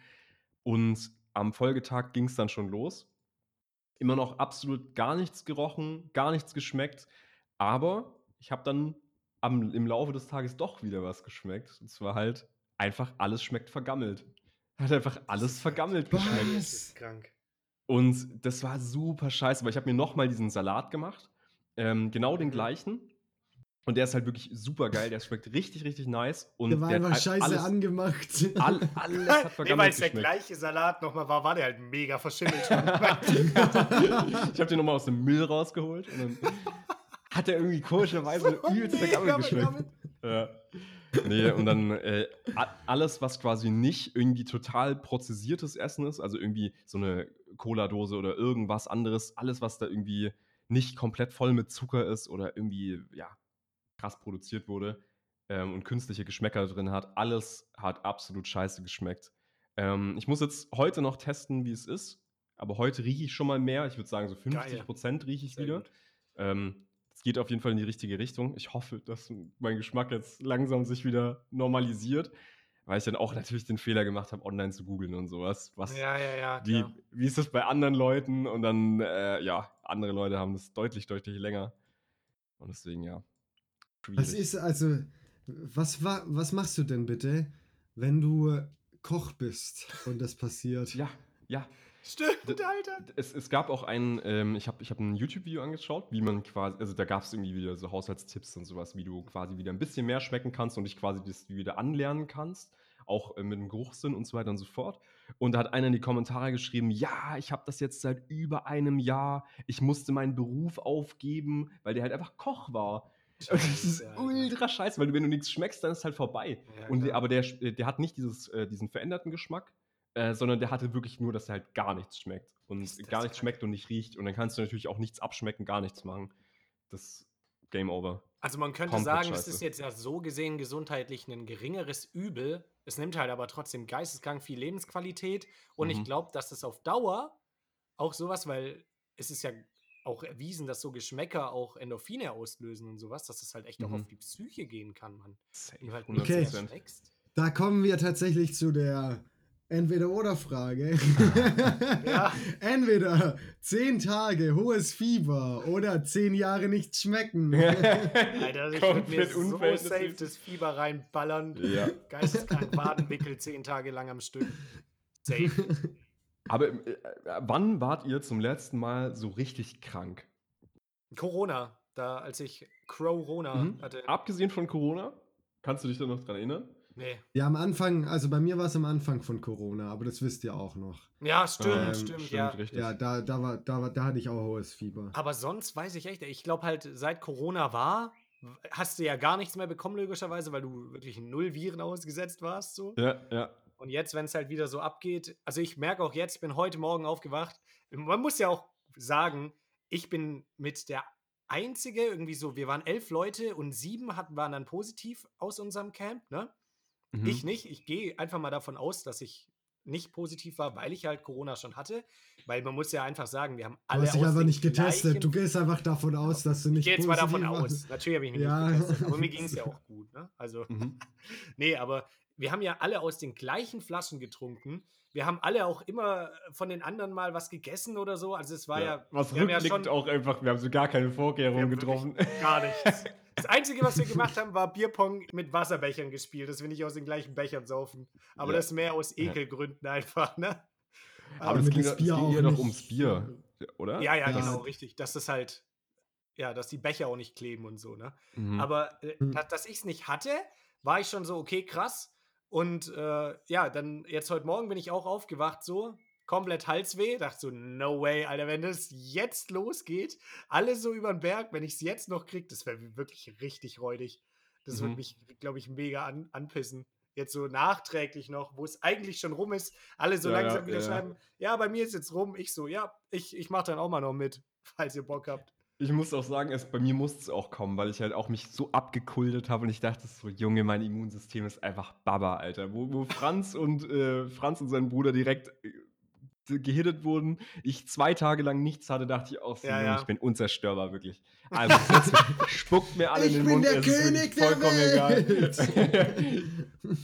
Und am Folgetag ging es dann schon los. Immer noch absolut gar nichts gerochen, gar nichts geschmeckt, aber ich habe dann am, im Laufe des Tages doch wieder was geschmeckt. Und zwar halt einfach alles schmeckt vergammelt. Hat einfach alles vergammelt geschmeckt. Das Was? ist krank. Und das war super scheiße, weil ich habe mir nochmal diesen Salat gemacht. Ähm, genau den Mhm. gleichen. Und der ist halt wirklich super geil. Der schmeckt richtig, richtig nice. Und Der war der einfach hat halt scheiße alles, angemacht. all, alles hat [LAUGHS] Nee, weil vergammelt es der gleiche Salat nochmal war, war der halt mega verschimmelt. [LAUGHS] ich habe den nochmal aus dem Müll rausgeholt und dann hat er irgendwie komischerweise übelst vergammelt geschmeckt. Ja. Nee, und dann äh, alles, was quasi nicht irgendwie total prozessiertes Essen ist, also irgendwie so eine Cola-Dose oder irgendwas anderes, alles, was da irgendwie nicht komplett voll mit Zucker ist oder irgendwie, ja, krass produziert wurde ähm, und künstliche Geschmäcker drin hat, alles hat absolut scheiße geschmeckt. Ähm, ich muss jetzt heute noch testen, wie es ist, aber heute rieche ich schon mal mehr. Ich würde sagen, so 50 Prozent rieche ich Sehr wieder. Ähm, es geht auf jeden Fall in die richtige Richtung. Ich hoffe, dass mein Geschmack jetzt langsam sich wieder normalisiert, weil ich dann auch natürlich den Fehler gemacht habe, online zu googeln und sowas. Was, Ja, ja, ja. wie, klar. wie ist das bei anderen Leuten? Und dann, äh, ja, andere Leute haben das deutlich, deutlich länger. Und deswegen, ja. Was schwierig. ist also, was, wa- was machst du denn bitte, wenn du Koch bist und das passiert? Ja, ja. Stimmt, Alter. Es, es gab auch ein, ähm, ich habe ich hab ein YouTube-Video angeschaut, wie man quasi, also da gab es irgendwie wieder so Haushaltstipps und sowas, wie du quasi wieder ein bisschen mehr schmecken kannst und dich quasi das wieder anlernen kannst, auch äh, mit dem Geruchssinn und so weiter und so fort. Und da hat einer in die Kommentare geschrieben, ja, ich habe das jetzt seit über einem Jahr, ich musste meinen Beruf aufgeben, weil der halt einfach Koch war. [LAUGHS] Das ist Alter. ultra scheiße, weil du, wenn du nichts schmeckst, dann ist es halt vorbei. Ja, Und, aber der, der hat nicht dieses, äh, diesen veränderten Geschmack, äh, sondern der hatte wirklich nur, dass er halt gar nichts schmeckt. Und Ist das gar nichts schmeckt und nicht riecht. Und dann kannst du natürlich auch nichts abschmecken, gar nichts machen. Das Game Over. Also man könnte Komplett sagen, es scheiße. ist jetzt ja so gesehen gesundheitlich ein geringeres Übel. Es nimmt halt aber trotzdem geisteskrank viel Lebensqualität. Und ich Mhm. glaube, dass das auf Dauer auch sowas, weil es ist ja auch erwiesen, dass so Geschmäcker auch Endorphine auslösen und sowas, dass es halt echt auch Mhm. auf die Psyche gehen kann, man. Halt 100%. Okay. Da kommen wir tatsächlich zu der Entweder-Oder-Frage. [LAUGHS] Ja. [LAUGHS] Entweder 10 Tage hohes Fieber oder 10 Jahre nichts schmecken. [LAUGHS] Alter, ich würde mir so safe das Fieber reinballern. Ja. Geisteskrank Wadenwickel zehn Tage lang am Stück. Safe. Aber äh, äh, wann wart ihr zum letzten Mal so richtig krank? Corona, da als ich Corona Mhm. hatte. Abgesehen von Corona? Kannst du dich da noch dran erinnern? Nee. Ja, am Anfang, also bei mir war es am Anfang von Corona, aber das wisst ihr auch noch. Ja, stimmt, Ähm, stimmt, ja. richtig. Ja, da, da, war, da, war, da hatte ich auch hohes Fieber. Aber sonst weiß ich echt, ich glaube halt, seit Corona war, hast du ja gar nichts mehr bekommen, logischerweise, weil du wirklich null Viren ausgesetzt warst. So. Ja, ja. Und jetzt, wenn es halt wieder so abgeht, also ich merke auch jetzt, ich bin heute Morgen aufgewacht. Man muss ja auch sagen, ich bin mit der einzige, irgendwie so, wir waren elf Leute und sieben hatten, waren dann positiv aus unserem Camp, ne? Mhm. Ich nicht. Ich gehe einfach mal davon aus, dass ich nicht positiv war, weil ich halt Corona schon hatte. Weil man muss ja einfach sagen, wir haben Du alle hast dich einfach nicht getestet. Du gehst einfach davon aus, dass du ich nicht gehe jetzt mal davon aus. Natürlich habe ich mich Ja. nicht getestet, aber mir [LAUGHS] ging es ja auch gut. Ne? Also, Mhm. [LAUGHS] nee, aber wir haben ja alle aus den gleichen Flaschen getrunken. Wir haben alle auch immer von den anderen mal was gegessen oder so. Also es war ja, Was wir haben ja rückblickend schon auch einfach, wir haben so gar keine Vorkehrungen getroffen. gar nichts. [LAUGHS] Das Einzige, was wir gemacht haben, war Bierpong mit Wasserbechern gespielt, dass wir nicht aus den gleichen Bechern saufen. Aber Ja. das mehr aus Ja. Ekelgründen einfach, ne? Aber Aber es mit ging, das Bier ging auch eher doch ums Bier, oder? Ja, ja, Ja. genau, richtig. Dass das halt, ja, dass die Becher auch nicht kleben und so, ne? Mhm. Aber äh, Hm. da, dass ich es nicht hatte, war ich schon so, okay, krass. Und äh, ja, dann jetzt heute Morgen bin ich auch aufgewacht, so komplett Halsweh. Dachte so, no way, Alter, wenn das jetzt losgeht, alle so über den Berg, wenn ich es jetzt noch kriege, das wäre wirklich richtig räudig. Das Mhm. würde mich, glaube ich, mega an, anpissen. Jetzt so nachträglich noch, wo es eigentlich schon rum ist, alle so Ja, langsam wieder ja. schreiben, ja, bei mir ist jetzt rum. Ich so, ja, ich, ich mache dann auch mal noch mit, [LAUGHS] falls ihr Bock habt. Ich muss auch sagen, es, bei mir musste es auch kommen, weil ich halt auch mich so abgekultet habe und ich dachte so, Junge, mein Immunsystem ist einfach Baba, Alter. Wo, wo Franz und äh, Franz und sein Bruder direkt äh, gehittet wurden, ich zwei Tage lang nichts hatte, dachte ich auch so, Ja, Junge, ja. ich bin unzerstörbar, wirklich. Also, jetzt [LAUGHS] spuckt mir alle Ich in den bin Mund, der es ist König der vollkommen Welt. egal.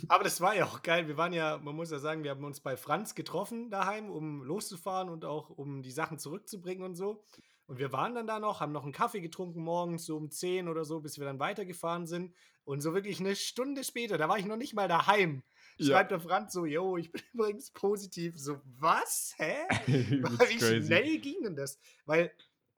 Aber das war ja auch geil. Wir waren ja, man muss ja sagen, wir haben uns bei Franz getroffen daheim, um loszufahren und auch um die Sachen zurückzubringen und so. Und wir waren dann da noch, haben noch einen Kaffee getrunken morgens, so um 10 oder so, bis wir dann weitergefahren sind. Und so wirklich eine Stunde später, da war ich noch nicht mal daheim, Ja. schreibt der Franz so, yo, ich bin [LAUGHS] übrigens positiv. So, was? Hä? [LAUGHS] Wie schnell ging denn das? Weil,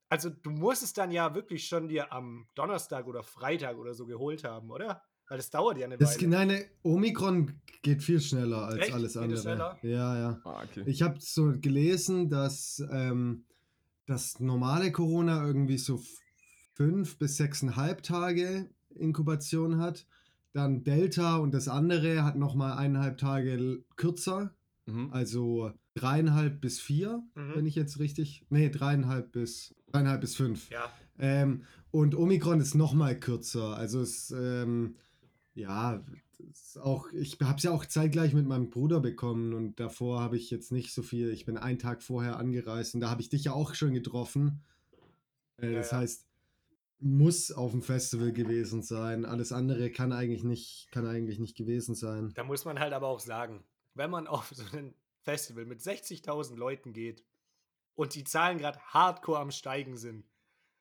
also du musst es dann ja wirklich schon dir am Donnerstag oder Freitag oder so geholt haben, oder? Weil das dauert ja eine Das, Weile. nein, ne, Omikron geht viel schneller als Echt? alles andere. Ja, ja. Ah, okay. Ich habe so gelesen, dass ähm, das normale Corona irgendwie so fünf bis sechseinhalb Tage Inkubation hat. Dann Delta und das andere hat nochmal eineinhalb Tage kürzer. Mhm. Also dreieinhalb bis vier, Mhm. wenn ich jetzt richtig. Nee, dreieinhalb bis dreieinhalb bis fünf. Ja. Ähm, und Omikron ist nochmal kürzer. Also es, ähm, ja, auch, ich habe es ja auch zeitgleich mit meinem Bruder bekommen und davor habe ich jetzt nicht so viel. Ich bin einen Tag vorher angereist und da habe ich dich ja auch schon getroffen. Äh, das ja. heißt, muss auf dem Festival gewesen sein. Alles andere kann eigentlich nicht, kann eigentlich nicht gewesen sein. Da muss man halt aber auch sagen, wenn man auf so ein Festival mit 60.000 Leuten geht und die Zahlen gerade hardcore am Steigen sind,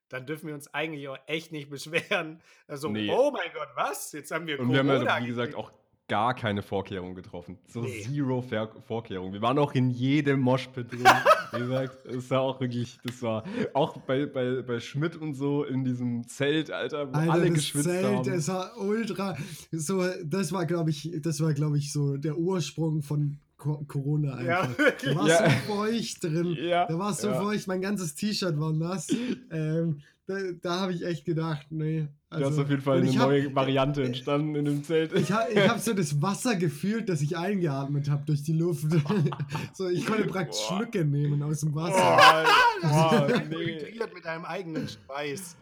dann dürfen wir uns eigentlich auch echt nicht beschweren. Also, Nee. oh mein Gott, was? Jetzt haben wir Und wir haben Corona ja, wie gesagt, auch gar keine Vorkehrungen getroffen. So Nee. zero Ver Vorkehrungen. Wir waren auch in jedem Moshpit drin. [LAUGHS] wie gesagt, es war auch wirklich, das war auch bei, bei, bei Schmidt und so in diesem Zelt, Alter, wo Alter, alle geschwitzt Zelt, haben. es war ultra. So, das war, glaube ich, das war, glaube ich, so der Ursprung von Corona Ja, einfach. wirklich. [LAUGHS] Da war Ja. so feucht drin. Ja, Da war es so ja. feucht, mein ganzes T-Shirt war nass. Ähm, da da habe ich echt gedacht, nee. da ist also- auf jeden Fall eine ich hab- neue Variante entstanden in dem Zelt. Ich habe ich hab so [LAUGHS] das Wasser gefühlt, das ich eingeatmet habe durch die Luft. [LAUGHS] so, ich konnte praktisch Boah. Schlücke nehmen aus dem Wasser. oh, nee. Hydriert mit deinem eigenen Schweiß.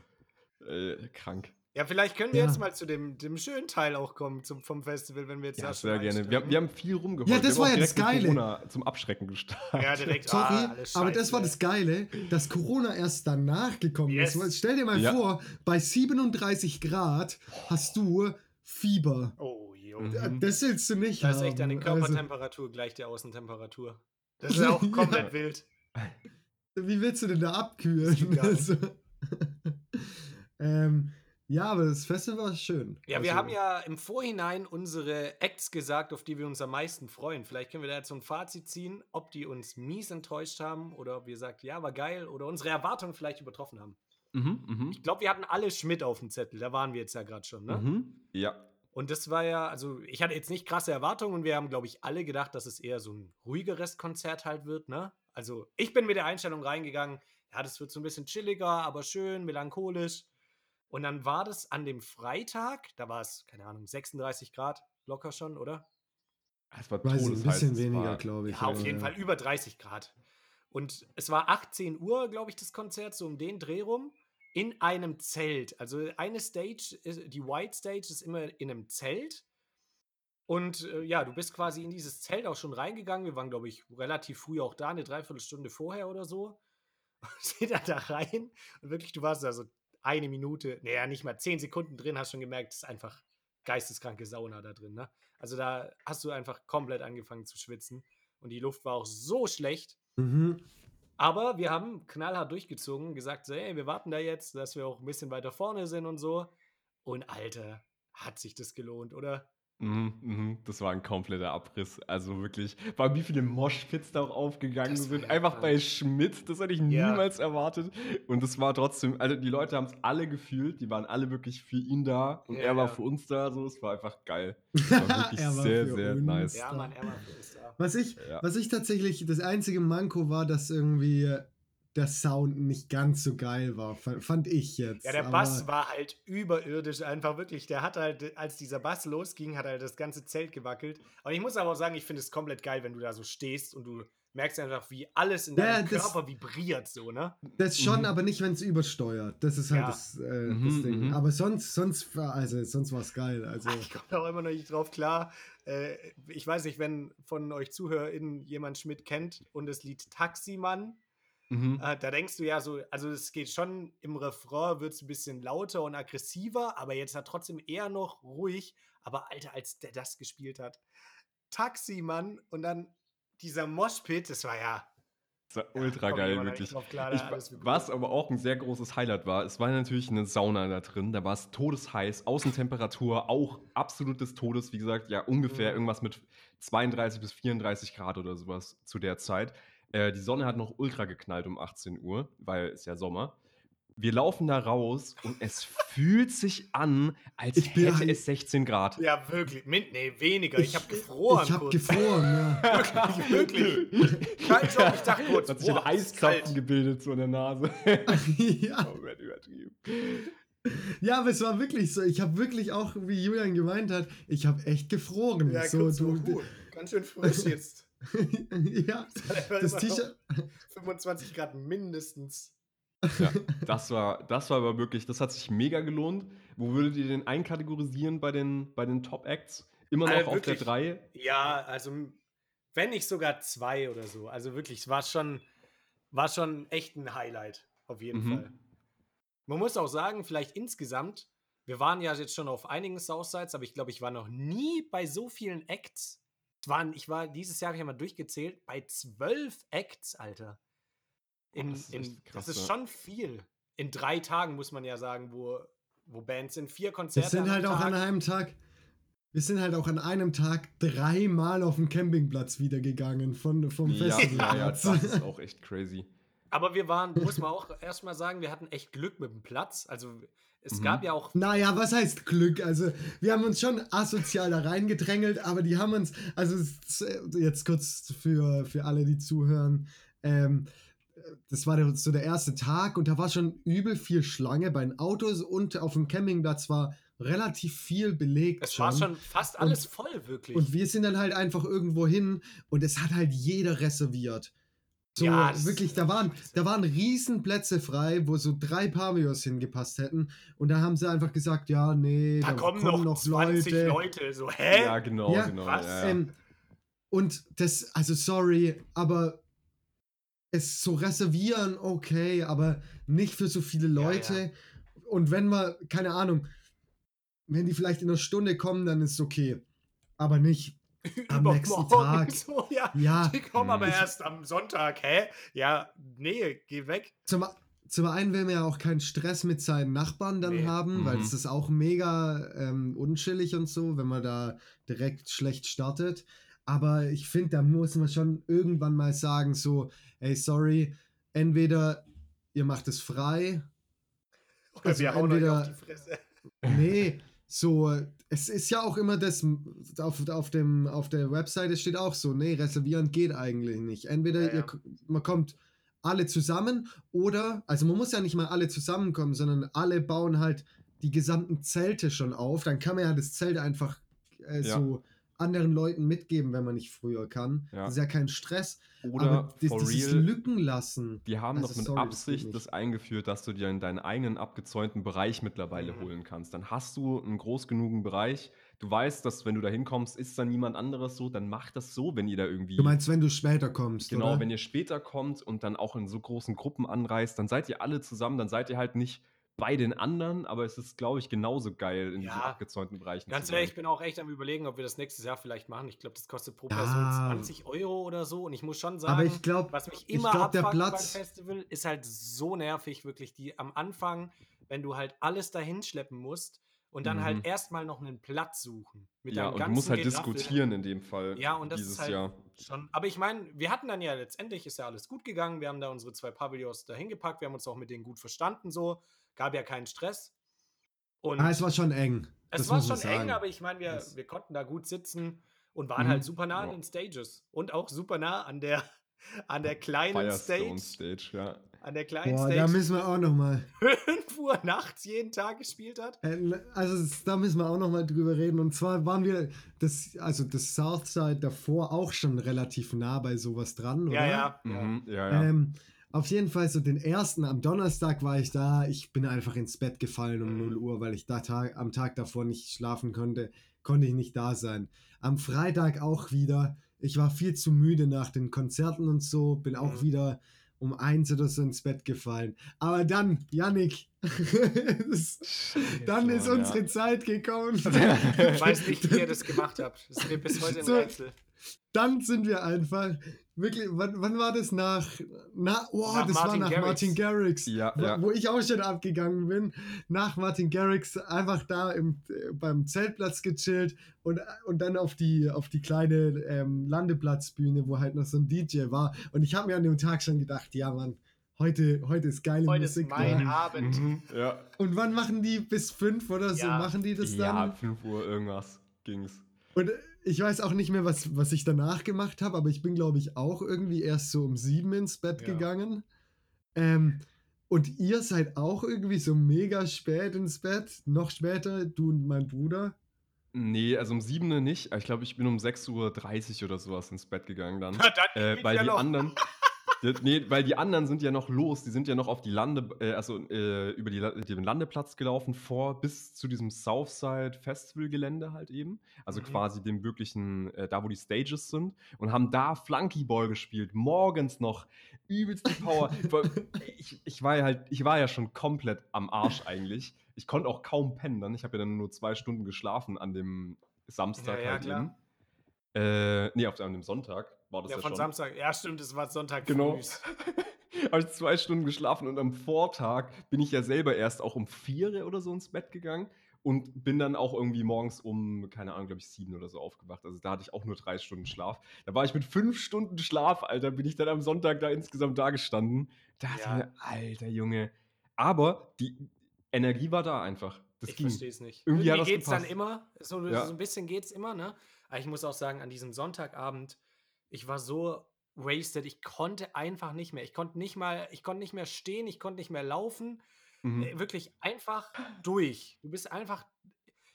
äh, krank. Ja, vielleicht können wir Ja. jetzt mal zu dem, dem schönen Teil auch kommen zum, vom Festival, wenn wir jetzt Ja, da schon sehr gerne. Wir, wir haben viel rumgeholt. Ja, das wir haben war ja das Geile. Corona zum Abschrecken gestartet. ja, direkt. Sorry, ah, alles aber das war das Geile, dass Corona erst danach gekommen Yes. ist. Stell dir mal Ja. vor, bei 37 Grad hast du Fieber. Oh, jo. Mhm. Das willst du nicht Da haben. ist echt deine Also, Körpertemperatur gleich der Außentemperatur. Das ist auch [LAUGHS] komplett wild. wie willst du denn da abkühlen? Das. Also, [LAUGHS] ähm, ja, aber das Festival war schön. Ja, wir Also, haben ja im Vorhinein unsere Acts gesagt, auf die wir uns am meisten freuen. Vielleicht können wir da jetzt so ein Fazit ziehen, ob die uns mies enttäuscht haben oder ob wir sagt, ja, war geil oder unsere Erwartungen vielleicht übertroffen haben. Mhm, mhm. Ich glaube, wir hatten alle Schmidt auf dem Zettel, da waren wir jetzt ja gerade schon, ne? Mhm. Ja. Und das war ja, also ich hatte jetzt nicht krasse Erwartungen und wir haben, glaube ich, alle gedacht, dass es eher so ein ruhigeres Konzert halt wird, ne? Also ich bin mit der Einstellung reingegangen, ja, das wird so ein bisschen chilliger, aber schön, melancholisch. Und dann war das an dem Freitag, da war es, keine Ahnung, 36 Grad locker schon, oder? Es war Weiß ich, ein bisschen es weniger, glaube ich. Ja, auf jeden Fall über 30 Grad. Und es war 18 Uhr, glaube ich, das Konzert, so um den Dreh rum, in einem Zelt. Also eine Stage, ist, die White Stage ist immer in einem Zelt. Und äh, ja, du bist quasi in dieses Zelt auch schon reingegangen. Wir waren, glaube ich, relativ früh auch da, eine Dreiviertelstunde vorher oder so. [LAUGHS] Sind dann da rein und wirklich, du warst da so eine Minute, naja, nicht mal zehn Sekunden drin, hast schon gemerkt, es ist einfach geisteskranke Sauna da drin. Ne? Also da hast du einfach komplett angefangen zu schwitzen und die Luft war auch so schlecht. Mhm. Aber wir haben knallhart durchgezogen, gesagt, so, ey, wir warten da jetzt, dass wir auch ein bisschen weiter vorne sind und so. Und Alter, hat sich das gelohnt, oder? Mhm, mhm, das war ein kompletter Abriss. Also wirklich, allem wie viele Moshpits da auch aufgegangen Das war sind. Einfach bei Schmidt, das hätte ich Ja. niemals erwartet. Und das war trotzdem, also die Leute haben es alle gefühlt, die waren alle wirklich für ihn da und Ja, er war ja. für uns da. So, es war einfach geil. [LAUGHS] Das war wirklich Er war sehr, für sehr uns nice. Ja. Mann, er war für uns da. Was ich, Ja. was ich tatsächlich, das einzige Manko war, dass irgendwie der Sound nicht ganz so geil war, fand ich jetzt. Ja, der Bass war halt überirdisch einfach wirklich. Der hat halt, als dieser Bass losging, hat halt das ganze Zelt gewackelt. Und ich muss aber auch sagen, ich finde es komplett geil, wenn du da so stehst und du merkst einfach, wie alles in deinem ja, Körper vibriert, so, ne? Das schon, mhm. aber nicht, wenn es übersteuert. Das ist halt ja. das, äh, mhm, das, Ding. Mhm. Aber sonst, sonst, also, sonst war es geil. Also. Ich komme auch immer noch nicht drauf klar. Äh, ich weiß nicht, wenn von euch ZuhörerInnen jemand Schmidt kennt und das Lied Taximann, mhm. äh, da denkst du ja so, also es geht schon im Refrain, wird es ein bisschen lauter und aggressiver, aber jetzt hat trotzdem eher noch ruhig. Aber Alter, als der das gespielt hat, Taximann und dann dieser Moshpit, das war ja. Das war ultra ja, geil, wirklich. Klar, ich, was aber auch ein sehr großes Highlight war, es war natürlich eine Sauna da drin, da war es todesheiß, Außentemperatur auch absolut des Todes, wie gesagt, ja ungefähr mhm. irgendwas mit 32 bis 34 Grad oder sowas zu der Zeit. Äh, die Sonne hat noch ultra geknallt um 18 Uhr, weil es ja Sommer. Wir laufen da raus und es fühlt sich an, als ich hätte halt es 16 Grad. Ja, wirklich. Min nee, weniger. Ich, ich habe gefroren. Ich habe gefroren, ja. [LAUGHS] wirklich, wirklich. Kalt schon. Ich dachte kurz, hat sich ein Eiszapfen gebildet so in der Nase. [LAUGHS] ja. Oh, übertrieben. Ja, aber es war wirklich so. Ich habe wirklich auch, wie Julian gemeint hat, ich habe echt gefroren. Ja, so, du, gut. Ganz schön frisch [LAUGHS] jetzt. Ja, [LAUGHS] das T-Shirt. 25 Grad mindestens. Ja, das war, das war aber wirklich, das hat sich mega gelohnt. Wo würdet ihr den einkategorisieren bei den, bei den Top-Acts? Immer noch also auf der 3? Ja, also wenn nicht sogar 2 oder so. Also wirklich, es war schon, war schon echt ein Highlight, auf jeden mhm. Fall. Man muss auch sagen, vielleicht insgesamt, wir waren ja jetzt schon auf einigen Southsides, aber ich glaube, ich war noch nie bei so vielen Acts. Waren, ich war dieses Jahr, habe ich mal durchgezählt, bei zwölf Acts, Alter. In, das, ist in, krass, das ist schon viel. In drei Tagen muss man ja sagen, wo, wo Bands sind. Vier Konzerte. Wir sind halt auch Tag. an einem Tag. Wir sind halt auch an einem Tag dreimal auf den Campingplatz wieder gegangen von, vom ja, Festival. Ja, ja, das ist auch echt crazy. Aber wir waren, [LAUGHS] muss man auch erstmal sagen, wir hatten echt Glück mit dem Platz. Also es mhm. gab ja auch. Naja, was heißt Glück? Also, wir haben uns schon asozial da reingedrängelt, aber die haben uns, also jetzt kurz für, für alle, die zuhören, ähm, das war so der erste Tag und da war schon übel viel Schlange bei den Autos und auf dem Campingplatz war relativ viel belegt. Es war schon fast alles und, voll, wirklich. Und wir sind dann halt einfach irgendwo hin und es hat halt jeder reserviert. So, ja, wirklich, da waren, da waren Riesenplätze frei, wo so drei Pavios hingepasst hätten. Und da haben sie einfach gesagt, ja, nee, da, da kommen, kommen, noch, 20 Leute. Leute. So, hä? Ja, genau, ja, genau. Was? Ja, ähm, und das, also sorry, aber es zu reservieren, okay, aber nicht für so viele Leute. Ja, ja. Und wenn wir, keine Ahnung, wenn die vielleicht in einer Stunde kommen, dann ist es okay. Aber nicht [LAUGHS] am nächsten [LAUGHS] Tag. So, ja, ja, die kommen aber erst am Sonntag, hä? Ja, nee, geh weg. Zum, zum einen will man ja auch keinen Stress mit seinen Nachbarn dann nee. haben, mhm. weil es ist auch mega ähm, unschillig und so, wenn man da direkt schlecht startet. Aber ich finde, da muss man schon irgendwann mal sagen, so, ey, sorry, entweder ihr macht es frei. Oder also wir hauen entweder, auf die Fresse. Nee, so, es ist ja auch immer das, auf, auf, dem, auf der Webseite steht auch so, nee, reservieren geht eigentlich nicht. Entweder ja, ja. Ihr, man kommt alle zusammen oder, also man muss ja nicht mal alle zusammenkommen, sondern alle bauen halt die gesamten Zelte schon auf. Dann kann man ja das Zelt einfach äh, ja. so anderen Leuten mitgeben, wenn man nicht früher kann. Ja. Das ist ja kein Stress. Oder aber das, dieses real, Lücken lassen. Die haben also, doch mit sorry, Absicht das, das, eingeführt, dass du dir in deinen eigenen abgezäunten Bereich mittlerweile mhm. holen kannst. Dann hast du einen groß genugen Bereich. Du weißt, dass wenn du da hinkommst, ist da niemand anderes so, dann mach das so, wenn ihr da irgendwie. Du meinst, wenn du später kommst. Genau, oder? wenn ihr später kommt und dann auch in so großen Gruppen anreist, dann seid ihr alle zusammen, dann seid ihr halt nicht bei den anderen, aber es ist, glaube ich, genauso geil in ja, diesen abgezäunten Bereichen. Ganz ehrlich, ich bin auch echt am überlegen, ob wir das nächstes Jahr vielleicht machen. Ich glaube, das kostet pro Person ah. 20 Euro oder so. Und ich muss schon sagen, aber ich glaub, was mich immer glaub, der Platz beim Festival ist halt so nervig, wirklich, die am Anfang, wenn du halt alles dahin schleppen musst und dann halt mhm. halt erstmal noch einen Platz suchen. Mit ja, und du musst halt Geraffel. diskutieren in dem Fall. Ja, und das dieses ist halt Jahr. schon. Aber ich meine, wir hatten dann ja letztendlich ist ja alles gut gegangen. Wir haben da unsere zwei Pavillons dahin gepackt. Wir haben uns auch mit denen gut verstanden so gab ja keinen Stress. Und ah, es war schon eng. Es war schon eng, aber ich meine, wir, wir konnten da gut sitzen und waren mhm. halt super nah an den Stages und auch super nah an der, an der kleinen Stage. Stage ja. an der kleinen Boah, Stage da müssen wir auch noch mal. [LAUGHS] 5 Uhr nachts jeden Tag gespielt hat. Äh, Also da müssen wir auch noch mal drüber reden. Und zwar waren wir das, also das Southside davor auch schon relativ nah bei sowas dran, oder? Ja, ja. Mhm, ja, ja. Ähm, auf jeden Fall so den ersten, am Donnerstag war ich da. Ich bin einfach ins Bett gefallen um Mhm. 0 Uhr, weil ich da Tag, am Tag davor nicht schlafen konnte. Konnte ich nicht da sein. Am Freitag auch wieder. Ich war viel zu müde nach den Konzerten und so. Bin auch Mhm. wieder um eins oder so ins Bett gefallen. Aber dann, Yannick, [LAUGHS] dann ist unsere ja. Zeit gekommen. [LAUGHS] Ich weiß nicht, wie ihr das [LAUGHS] gemacht habt. Das ist mir bis heute ein So. Rätsel. Dann sind wir einfach wirklich, wann, wann war das nach, na, oh, Nach das war Martin nach Garrix. Martin Garrix, Ja, wo, ja. wo ich auch schon abgegangen bin, nach Martin Garrix einfach da im, äh, beim Zeltplatz gechillt und, und dann auf die, auf die kleine ähm, Landeplatzbühne, wo halt noch so ein DJ war und ich habe mir an dem Tag schon gedacht, ja Mann, heute, heute ist geile Heute ist Musik. mein da. Abend. Mhm, ja. Und wann machen die bis fünf oder so, Ja. machen die das ja, dann? 5 Uhr irgendwas ging's. Und ich weiß auch nicht mehr, was, was ich danach gemacht habe, aber ich bin, glaube ich, auch irgendwie erst so um sieben ins Bett Ja. gegangen. Ähm, und ihr seid auch irgendwie so mega spät ins Bett. Noch später, du und mein Bruder. Nee, also um 7 Uhr nicht. Ich glaube, ich bin um 6.30 Uhr oder sowas ins Bett gegangen dann. [LAUGHS] Na, dann äh, weil ja die noch. anderen. [LAUGHS] Die, nee, weil die anderen sind ja noch los. Die sind ja noch auf die Lande, äh, also äh, über die, den Landeplatz gelaufen, vor bis zu diesem Southside Festival Gelände halt eben. Also Mhm. quasi dem wirklichen, äh, da wo die Stages sind. Und haben da Flunkyball gespielt. Morgens noch. Übelst die Power. [LAUGHS] Ich, ich war ja halt, ich war ja schon komplett am Arsch eigentlich. Ich konnte auch kaum pennen dann. Ich habe ja dann nur zwei Stunden geschlafen an dem Samstag Ja, ja, halt klar. eben. Äh, nee, auf, an dem Sonntag war das Ja, ja, von schon. Samstag. Ja, stimmt, es war Sonntag Genau. [LAUGHS] habe ich zwei Stunden geschlafen und am Vortag bin ich ja selber erst auch um vier oder so ins Bett gegangen und bin dann auch irgendwie morgens um, keine Ahnung, glaube ich, sieben oder so aufgewacht. Also da hatte ich auch nur drei Stunden Schlaf. Da war ich mit fünf Stunden Schlaf, Alter, bin ich dann am Sonntag da insgesamt da gestanden. Da dachte Ja. ich mir, alter Junge. Aber die Energie war da einfach. Das ich verstehe es nicht. Irgendwie Irgendwie geht es dann immer, so, Ja. so ein bisschen geht es immer, ne? Aber ich muss auch sagen, an diesem Sonntagabend, ich war so wasted, ich konnte einfach nicht mehr. Ich konnte nicht mal, ich konnte nicht mehr stehen, ich konnte nicht mehr laufen. Mhm. Äh, wirklich einfach durch. Du bist einfach,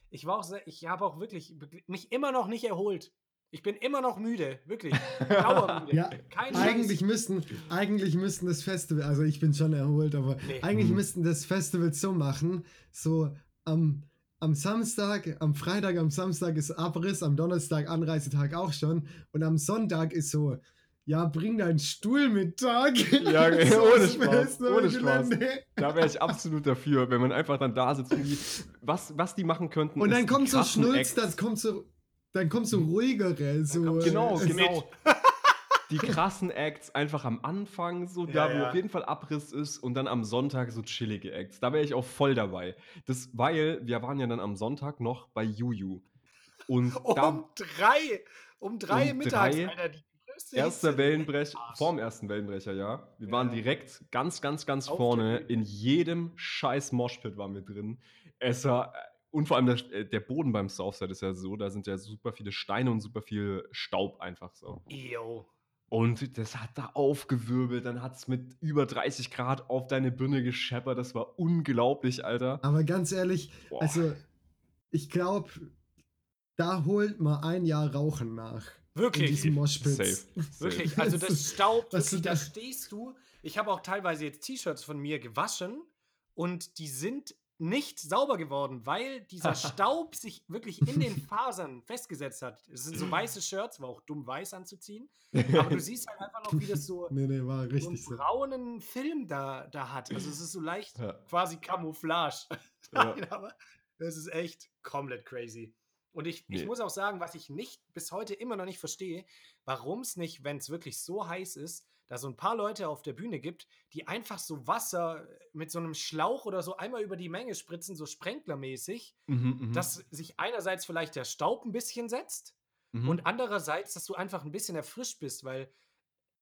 ich war auch sehr, ich habe auch wirklich mich immer noch nicht erholt. Ich bin immer noch müde, wirklich. Dauermüde. Ja, Kein Eigentlich Scheiß. müssten, eigentlich müssten das Festival, also ich bin schon erholt, aber Nee. eigentlich Mhm. müssten das Festival so machen, so am, am Samstag, am Freitag, am Samstag ist Abriss, am Donnerstag Anreisetag auch schon und am Sonntag ist so, ja, bring deinen Stuhl mit Tag. Ja, [LAUGHS] So ohne Spaß, ohne Spaß. Da wäre ich absolut dafür, wenn man einfach dann da sitzt. Was, was die machen könnten. Und dann kommt so Schnulz, das kommt so, dann kommt so ruhigere, so. Genau, genau. [LAUGHS] Die krassen Acts einfach am Anfang, so Ja, da, wo ja. auf jeden Fall Abriss ist, und dann am Sonntag so chillige Acts. Da wäre ich auch voll dabei. Das, weil wir waren ja dann am Sonntag noch bei Juju. Und [LAUGHS] da Um drei, um drei Um mittags, drei, Alter, die größte erster. Wellenbrecher, vorm ersten Wellenbrecher, ja. Wir Ja. waren direkt ganz, ganz, ganz Auf vorne. In jedem scheiß Moshpit waren wir drin. Es war, und vor allem der, äh, der Boden beim Southside ist ja so, da sind ja super viele Steine und super viel Staub einfach so. Yo. Und das hat da aufgewirbelt, dann hat es mit über 30 Grad auf deine Birne gescheppert. Das war unglaublich, Alter. Aber ganz ehrlich, Boah. also ich glaube, da holt man ein Jahr Rauchen nach. In Wirklich. diesem Moshpit. Safe. [LAUGHS] Safe. Wirklich, also das [LAUGHS] Staub, Was wirklich, du da da- stehst du. Ich habe auch teilweise jetzt T-Shirts von mir gewaschen und die sind nicht sauber geworden, weil dieser [LAUGHS] Staub sich wirklich in den Fasern festgesetzt hat. Es sind so [LAUGHS] weiße Shirts, war auch dumm weiß anzuziehen, aber du siehst halt einfach noch, wie das so, Nee, nee, so einen braunen Film da, da hat. Also es ist so leicht Ja. quasi Camouflage. [LAUGHS] Ja. Nein, aber das ist echt komplett crazy. Und ich, ich Nee. muss auch sagen, was ich nicht bis heute immer noch nicht verstehe, warum es nicht, wenn es wirklich so heiß ist, da so ein paar Leute auf der Bühne gibt, die einfach so Wasser mit so einem Schlauch oder so einmal über die Menge spritzen, so sprenklermäßig, Mhm, mhm, dass sich einerseits vielleicht der Staub ein bisschen setzt mhm. und andererseits, dass du einfach ein bisschen erfrischt bist, weil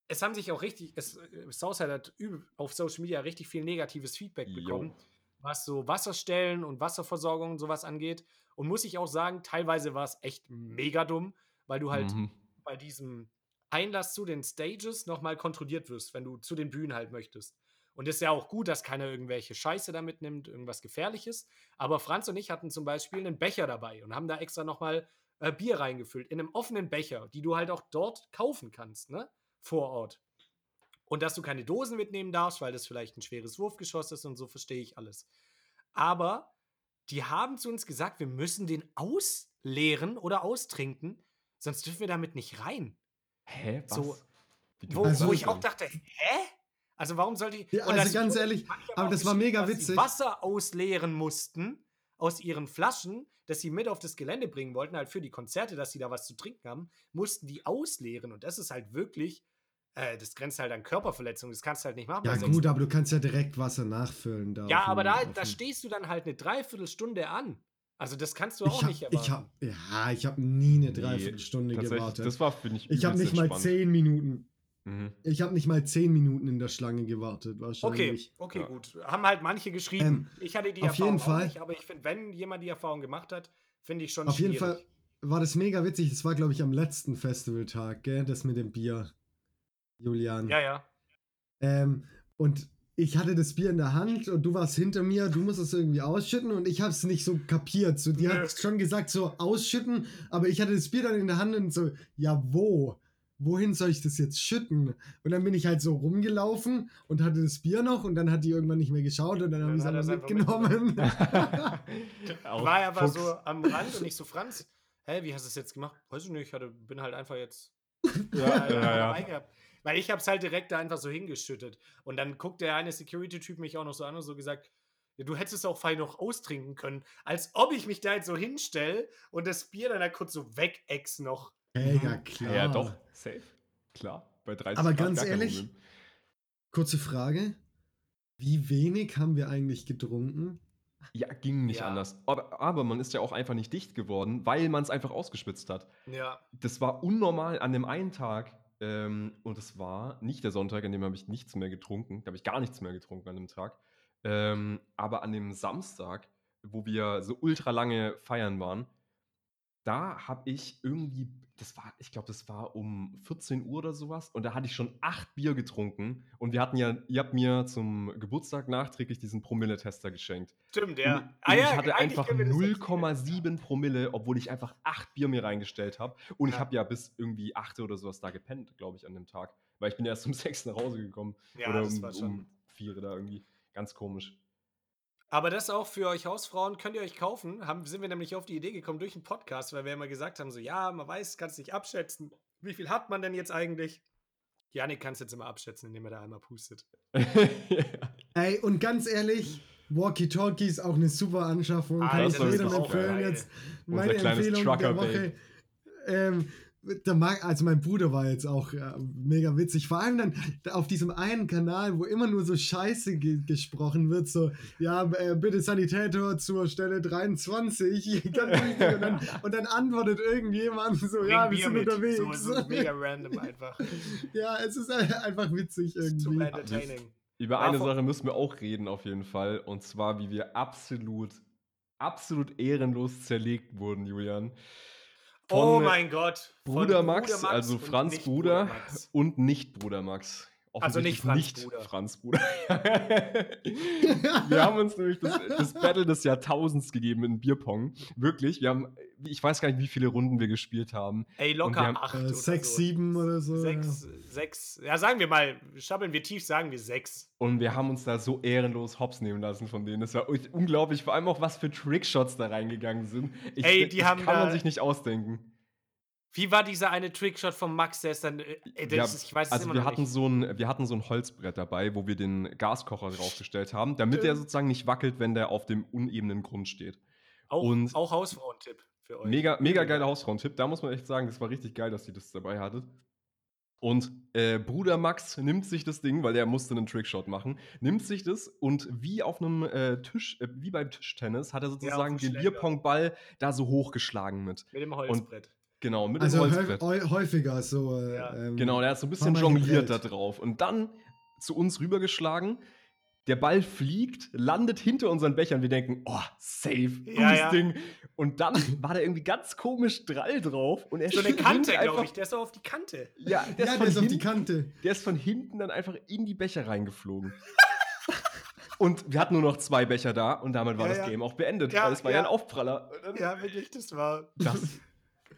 es haben sich auch richtig, es, äh, Southside hat auf Social Media richtig viel negatives Feedback Jo. bekommen, was so Wasserstellen und Wasserversorgung und sowas angeht. Und muss ich auch sagen, teilweise war es echt mega dumm, weil du halt Mhm. bei diesem Einlass zu den Stages nochmal kontrolliert wirst, wenn du zu den Bühnen halt möchtest. Und ist ja auch gut, dass keiner irgendwelche Scheiße da mitnimmt, irgendwas Gefährliches. Aber Franz und ich hatten zum Beispiel einen Becher dabei und haben da extra nochmal äh, Bier reingefüllt. In einem offenen Becher, die du halt auch dort kaufen kannst, ne? Vor Ort. Und dass du keine Dosen mitnehmen darfst, weil das vielleicht ein schweres Wurfgeschoss ist und so verstehe ich alles. Aber die haben zu uns gesagt, wir müssen den ausleeren oder austrinken, sonst dürfen wir damit nicht rein. Hä? Was? So, Wo, Also- wo ich auch dachte, hä? Also warum sollte ich. Ja, also ganz ehrlich, manche haben aber das war mega dass sie witzig. Wasser ausleeren mussten aus ihren Flaschen, das sie mit auf das Gelände bringen wollten, halt für die Konzerte, dass sie da was zu trinken haben, mussten die ausleeren. Und das ist halt wirklich, äh, das grenzt halt an Körperverletzung. Das kannst du halt nicht machen. Ja, sechs gut, aber du kannst ja direkt Wasser nachfüllen. Da Ja, aber da, da stehst du dann halt eine Dreiviertelstunde an. Also das kannst du auch ich hab, nicht erwarten. ich hab, ja, ich habe nie eine Nee, Dreiviertelstunde tatsächlich, gewartet. Das war, finde ich, ich habe nicht mal entspannt. zehn Minuten. Mhm. Ich habe nicht mal zehn Minuten in der Schlange gewartet, Okay, wahrscheinlich. okay, Ja. gut. Haben halt manche geschrieben. Ähm, ich hatte die auf Erfahrung jeden Fall- auch nicht, aber ich finde, wenn jemand die Erfahrung gemacht hat, finde ich schon Auf jeden schwierig. Fall war das mega witzig. Das war, glaube ich, am letzten Festivaltag, gell? Das mit dem Bier. Julian. Ja, ja. Ähm, und ich hatte das Bier in der Hand und du warst hinter mir, du musst es irgendwie ausschütten und ich habe es nicht so kapiert. So, die Nö. hat schon gesagt, so ausschütten, aber ich hatte das Bier dann in der Hand und so, ja, wo? Wohin soll ich das jetzt schütten? Und dann bin ich halt so rumgelaufen und hatte das Bier noch und dann hat die irgendwann nicht mehr geschaut und dann habe ich es einfach mitgenommen. Auch [LAUGHS] war er aber Fuchs. so am Rand und ich so, Franz, hä, wie hast du es jetzt gemacht? Weiß ich nicht, ich hatte, bin halt einfach jetzt Ja, [LAUGHS] ja, dabei ja. Weil ich hab's halt direkt da einfach so hingeschüttet. Und dann guckt der eine Security-Typ mich auch noch so an und so gesagt, ja, du hättest es auch fein noch austrinken können. Als ob ich mich da jetzt so hinstelle und das Bier dann da kurz so wegex noch. Hey, ja, klar. Ja, doch, safe. Klar. Bei 30 Aber Grad ganz ehrlich. Kurze Frage. Wie wenig haben wir eigentlich getrunken? Ja, ging nicht Ja. anders. Aber, aber man ist ja auch einfach nicht dicht geworden, weil man es einfach ausgespitzt hat. Ja. Das war unnormal an dem einen Tag. Ähm, und es war nicht der Sonntag, an dem habe ich nichts mehr getrunken. Da habe ich gar nichts mehr getrunken an dem Tag. Ähm, aber an dem Samstag, wo wir so ultra lange feiern waren, da habe ich irgendwie, das war, ich glaube, das war um 14 Uhr oder sowas, und da hatte ich schon acht Bier getrunken. Und wir hatten ja, ihr habt mir zum Geburtstag nachträglich diesen Promille-Tester geschenkt. Stimmt, Und, ja. und Ah ja, ich hatte einfach können wir das erzählen. 0,7 Promille, obwohl ich einfach acht Bier mir reingestellt habe. Und ich Ja. habe ja bis irgendwie 8 oder sowas da gepennt, glaube ich, an dem Tag. Weil ich bin erst um [LAUGHS] 6 nach Hause gekommen. Ja, oder das um, war schon. um 4 da irgendwie. Ganz komisch. Aber das auch für euch Hausfrauen könnt ihr euch kaufen. Haben, sind wir nämlich auf die Idee gekommen durch einen Podcast, weil wir immer gesagt haben: so, ja, man weiß, kann es nicht abschätzen. Wie viel hat man denn jetzt eigentlich? Janik kann es jetzt immer abschätzen, indem er da einmal pustet. [LAUGHS] Ey, und ganz ehrlich, Walkie-Talkie ist auch eine super Anschaffung. Kann Alter, ich das jedem ist auch empfehlen jetzt. Unser Meine kleines Empfehlung der Trucker-Babe. Woche. Ähm, der Marc, also mein Bruder war jetzt auch äh, mega witzig. Vor allem dann auf diesem einen Kanal, wo immer nur so Scheiße ge gesprochen wird, so, ja, äh, bitte Sanitäter zur Stelle 23. [LAUGHS] Ganz wichtig. und, dann, [LAUGHS] und dann antwortet irgendjemand so, ja, wir Bring sind mit. unterwegs. So, so mega random einfach. [LAUGHS] ja, es ist einfach witzig irgendwie. entertaining. Über eine Sache müssen wir auch reden, auf jeden Fall. Und zwar, wie wir absolut, absolut ehrenlos zerlegt wurden, Julian. Oh mein Gott. Bruder Max, Bruder also und Franz nicht Bruder, Max. und nicht Bruder Max. Also nicht Franz Offensichtlich Bruder. Franz Bruder. [LAUGHS] wir haben uns nämlich das, das Battle des Jahrtausends gegeben in Bierpong. Wirklich. Wir haben, ich weiß gar nicht, wie viele Runden wir gespielt haben. Ey, locker haben- acht. Äh, oder sechs, so. sieben oder so. Sechs, sechs. Ja, sagen wir mal, schabbeln wir tief, sagen wir sechs. Und wir haben uns da so ehrenlos hops nehmen lassen von denen. Das war unglaublich, vor allem auch was für Trickshots da reingegangen sind. Ich, Ey, die das haben kann man da- sich nicht ausdenken. Wie war dieser eine Trickshot vom Max, der ist dann. Äh, der Ja, ist, ich weiß es also immer wir noch hatten, nicht. so ein, wir hatten so ein Holzbrett dabei, wo wir den Gaskocher draufgestellt haben, damit der sozusagen nicht wackelt, wenn der auf dem unebenen Grund steht. Auch, und- auch Hausfrauentipp für euch. Mega, mega geiler Hausfrauentipp. Da muss man echt sagen, das war richtig geil, dass ihr das dabei hattet. Und äh, Bruder Max nimmt sich das Ding, weil der musste einen Trickshot machen, nimmt sich das und wie auf einem äh, Tisch, äh, wie beim Tischtennis, hat er sozusagen dem den. Bierpongball da so hochgeschlagen mit. Mit dem Holzbrett. Genau, mit Also dem Holzbrett. häu- häufiger so. Äh, Ja. ähm, Genau, der hat so ein bisschen jongliert da drauf. Und dann zu uns rübergeschlagen. Der Ball fliegt, landet hinter unseren Bechern. Wir denken, oh, safe, gutes Ja, ja. Ding. Und dann war da irgendwie ganz komisch Drall drauf. Und er So eine Kante, glaube einfach- ich. Der ist auch auf die Kante. Ja, der, Ja, ist, der ist auf die Kante. der ist von hinten dann einfach in die Becher reingeflogen. [LAUGHS] Und wir hatten nur noch zwei Becher da und damit war Ja, das ja. Game auch beendet. Ja, weil es war ja, ja. ein Aufpraller. Ja, wirklich, das war. Das,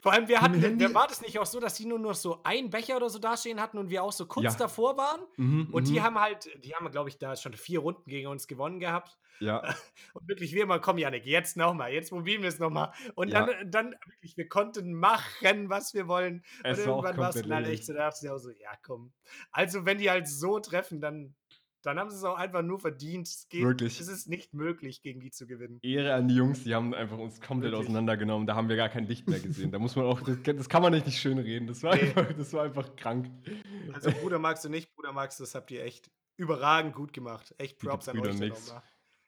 Vor allem, wir hatten, wir, war das nicht auch so, dass die nur noch so einen Becher oder so dastehen hatten und wir auch so kurz Ja. davor waren? mhm, Und die mhm. haben halt, die haben, glaube ich, da schon vier Runden gegen uns gewonnen gehabt. Ja, [LAUGHS] Und wirklich, wir immer, komm, Janik, jetzt nochmal, jetzt probieren wir es nochmal. Und Ja. dann, dann, wirklich, wir konnten machen, was wir wollen. Es und war irgendwann war es dann halt echt so, da dachte ich auch so, ja, komm. Also, wenn die halt so treffen, dann, dann haben sie es auch einfach nur verdient. Es geht, Wirklich. Es ist nicht möglich, gegen die zu gewinnen. Ehre an die Jungs, die haben einfach uns komplett Wirklich. auseinandergenommen. Da haben wir gar kein Licht mehr gesehen. Da muss man auch, das, das kann man nicht, nicht schön reden. Das war, Nee. einfach, das war einfach krank. Also, Bruder Max und ich, Bruder Max, das habt ihr echt überragend gut gemacht. Echt Props an euch. nochmal.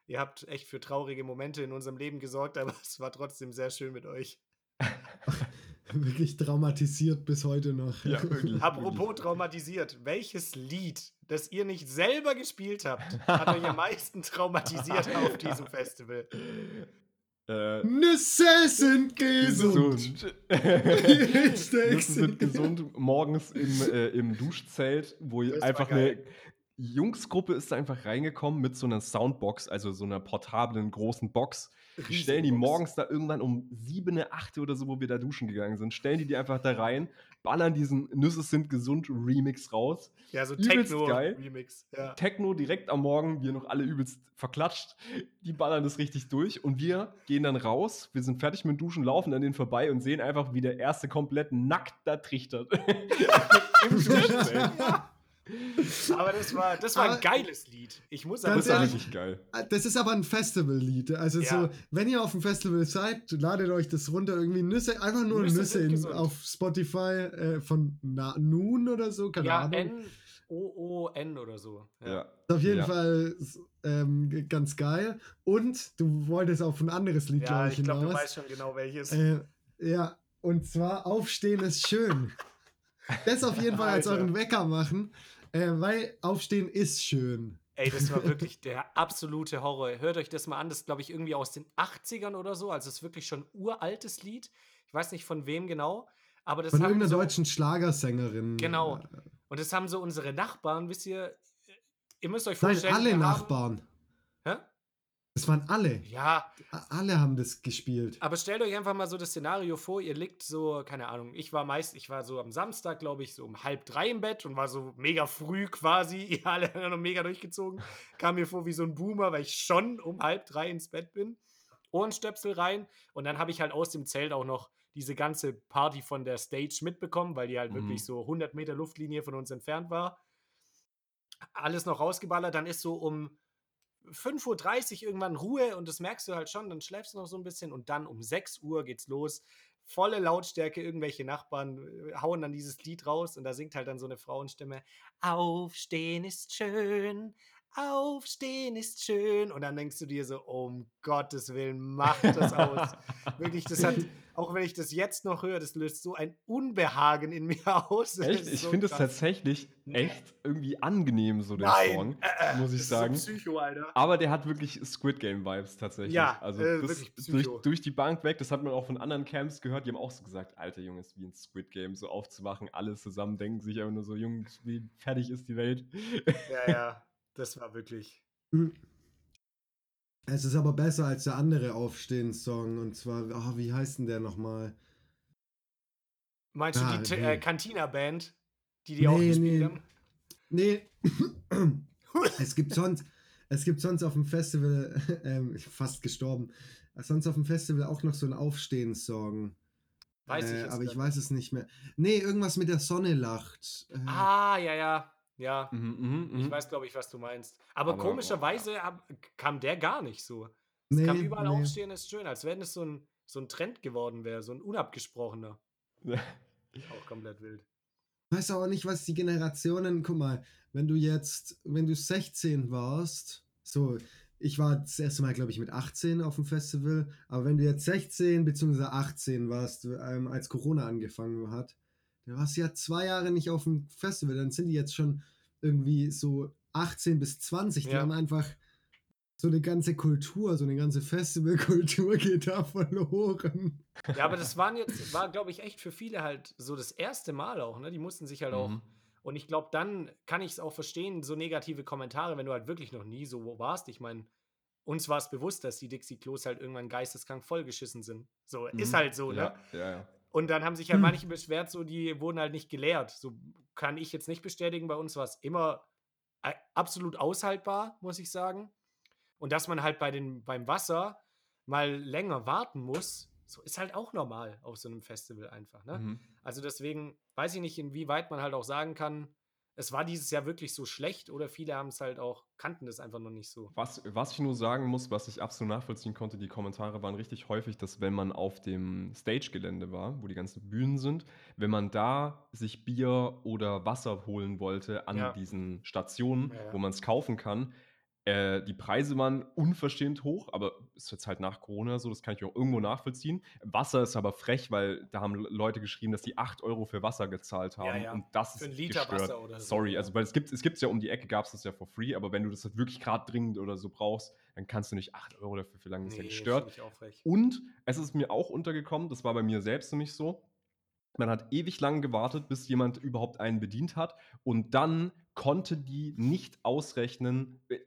Ihr habt echt für traurige Momente in unserem Leben gesorgt, [LAUGHS] aber es war trotzdem sehr schön mit euch. [LAUGHS] [LAUGHS] Wirklich traumatisiert bis heute noch. Ja, wirklich. [LAUGHS] Apropos traumatisiert, welches Lied, das ihr nicht selber gespielt habt, hat euch am meisten traumatisiert [LAUGHS] auf diesem Festival? Äh, Nüsse sind gesund. gesund. Nüsse sind gesund. Morgens im, äh, im Duschzelt, wo Das einfach eine Jungsgruppe ist da einfach reingekommen mit so einer Soundbox, also so einer portablen großen Box. Die stellen die morgens da irgendwann um 7, 8 oder so, wo wir da duschen gegangen sind, stellen die die einfach da rein, ballern diesen Nüsse sind gesund Remix raus. Ja, so. Techno-Remix. Ja. Techno direkt am Morgen, wir noch alle übelst verklatscht. Die ballern das richtig durch und wir gehen dann raus. Wir sind fertig mit Duschen, laufen an denen vorbei und sehen einfach, wie der erste komplett nackt da trichtert. [LAUGHS] Im Duschzelt. [LAUGHS] Aber das war, das war ein Aber- geiles Lied. Ich muss aber Ganz Das war sagen, ehrlich, richtig geil. Das ist aber ein Festivallied. Also Ja. so, wenn ihr auf dem Festival seid, ladet euch das runter. Irgendwie Nüsse, einfach nur Nüsse Nüsse, in, auf Spotify äh, von Na Noon oder so, keine ja, Ahnung. N-O-O-N oder so. Ja. Ist auf jeden Ja. Fall ähm, ganz geil. Und du wolltest auf ein anderes Lied, Ja, glaube ich, ich glaube, du hinaus. weißt schon genau welches. Äh, ja, und zwar Aufstehen ist schön. Das auf jeden Fall als Alter. euren Wecker machen, äh, weil Aufstehen ist schön. Ey, das war [LAUGHS] wirklich der absolute Horror. Hört euch das mal an. Das ist, glaube ich, irgendwie aus den 80ern oder so. Also es ist wirklich schon ein uraltes Lied. Ich weiß nicht von wem genau. Aber das Von irgendeiner so, deutschen Schlagersängerin. Genau. Und das haben so unsere Nachbarn, wisst ihr, ihr müsst euch Nein, vorstellen. alle wir haben- Nachbarn. Hä? Das waren alle. Ja, Alle haben das gespielt. aber stellt euch einfach mal so das Szenario vor, ihr liegt so, keine Ahnung, ich war meist, ich war so am Samstag, glaube ich, so um halb drei im Bett und war so mega früh quasi, [LAUGHS] ihr alle noch mega durchgezogen, kam mir vor wie so ein Boomer, weil ich schon um halb drei ins Bett bin, Ohrenstöpsel rein und dann habe ich halt aus dem Zelt auch noch diese ganze Party von der Stage mitbekommen, weil die halt Mhm. wirklich so 100 Meter Luftlinie von uns entfernt war. Alles noch rausgeballert, dann ist so um 5.30 Uhr irgendwann Ruhe und das merkst du halt schon, dann schläfst du noch so ein bisschen und dann um 6 Uhr geht's los. Volle Lautstärke, irgendwelche Nachbarn äh, hauen dann dieses Lied raus und da singt halt dann so eine Frauenstimme: Aufstehen ist schön, aufstehen ist schön. Und dann denkst du dir so: Um Gottes Willen, mach das aus. [LAUGHS] Wirklich, das hat, auch wenn ich das jetzt noch höre, das löst so ein Unbehagen in mir [LAUGHS] aus. Das Echt? ist Ich so finde es tatsächlich echt irgendwie angenehm, so der Nein, Song, äh, muss ich ist so sagen. Psycho, Alter. Aber der hat wirklich Squid Game Vibes tatsächlich. Ja, also äh, das wirklich durch, durch die Bank weg, das hat man auch von anderen Camps gehört, die haben auch so gesagt, Alter Junge, ist wie ein Squid Game, so aufzuwachen, alle zusammen denken sich einfach nur so, Junge, wie fertig ist die Welt. Ja, ja, das war wirklich. Hm. Es ist aber besser als der andere Aufstehen-Song. Und zwar, ah, wie heißt denn der nochmal? Meinst du Ah, die T- nee. äh, Cantina-Band, die die auch Nee, gespielt nee. haben? Nee. [COUGHS] es gibt sonst, es gibt sonst auf dem Festival, [LAUGHS] ähm, fast gestorben, sonst auf dem Festival auch noch so einen Aufstehen-Song. Weiß ich äh, jetzt aber ich weiß es nicht mehr. Nee, irgendwas mit der Sonne lacht. Äh, Ah, ja, ja. Ja, Mhm, mhm, ich mhm. weiß, glaube ich, was du meinst. Aber, Aber, komischerweise ab- kam der gar nicht so. Es kam nee, überall nee. aufstehen, ist schön, als wenn es so ein, so ein Trend geworden wäre, so ein unabgesprochener. [LAUGHS] Auch komplett wild. Weiß auch nicht, was die Generationen, guck mal, wenn du jetzt, wenn du 16 warst, so, ich war das erste Mal, glaube ich, mit 18 auf dem Festival, aber wenn du jetzt 16 bzw. 18 warst, ähm, als Corona angefangen hat, dann warst du ja zwei Jahre nicht auf dem Festival, dann sind die jetzt schon irgendwie so 18 bis 20, die Ja. haben einfach so eine ganze Kultur, so eine ganze Festivalkultur [LAUGHS] geht da verloren. Ja, aber das waren jetzt, war, glaube ich, echt für viele halt so das erste Mal auch, ne? Die mussten sich halt auch Mhm. Und ich glaube, dann kann ich es auch verstehen, so negative Kommentare, wenn du halt wirklich noch nie so warst. Ich meine, uns war es bewusst, dass die Dixie-Klos halt irgendwann geisteskrank vollgeschissen sind. So, mhm. ist halt so, ne? Ja, ja, ja. Und dann haben sich halt hm. manche beschwert, so, die wurden halt nicht geleert. So kann ich jetzt nicht bestätigen. Bei uns war es immer äh, absolut aushaltbar, muss ich sagen. Und dass man halt bei den, beim Wasser mal länger warten muss, so ist halt auch normal auf so einem Festival einfach. Ne? Mhm. Also deswegen weiß ich nicht, inwieweit man halt auch sagen kann, es war dieses Jahr wirklich so schlecht oder viele haben es halt auch, kannten das einfach noch nicht so. Was, was ich nur sagen muss, was ich absolut nachvollziehen konnte, die Kommentare waren richtig häufig, dass wenn man auf dem Stage-Gelände war, wo die ganzen Bühnen sind, wenn man da sich Bier oder Wasser holen wollte an ja. diesen Stationen, ja, ja. wo man es kaufen kann, äh, die Preise waren unverschämt hoch, aber ist jetzt halt nach Corona so, das kann ich auch irgendwo nachvollziehen. Wasser ist aber frech, weil da haben Leute geschrieben, dass die 8 Euro für Wasser gezahlt haben. Ja, ja. Und das für ist Liter gestört. Wasser oder so. Sorry, also weil es gibt es gibt's ja um die Ecke, gab es das ja for free, aber wenn du das halt wirklich gerade dringend oder so brauchst, dann kannst du nicht 8 Euro dafür verlangen. Das nee, ist ja gestört. Und es ist mir auch untergekommen, das war bei mir selbst nämlich so. Man hat ewig lang gewartet, bis jemand überhaupt einen bedient hat. Und dann konnte die nicht ausrechnen, äh,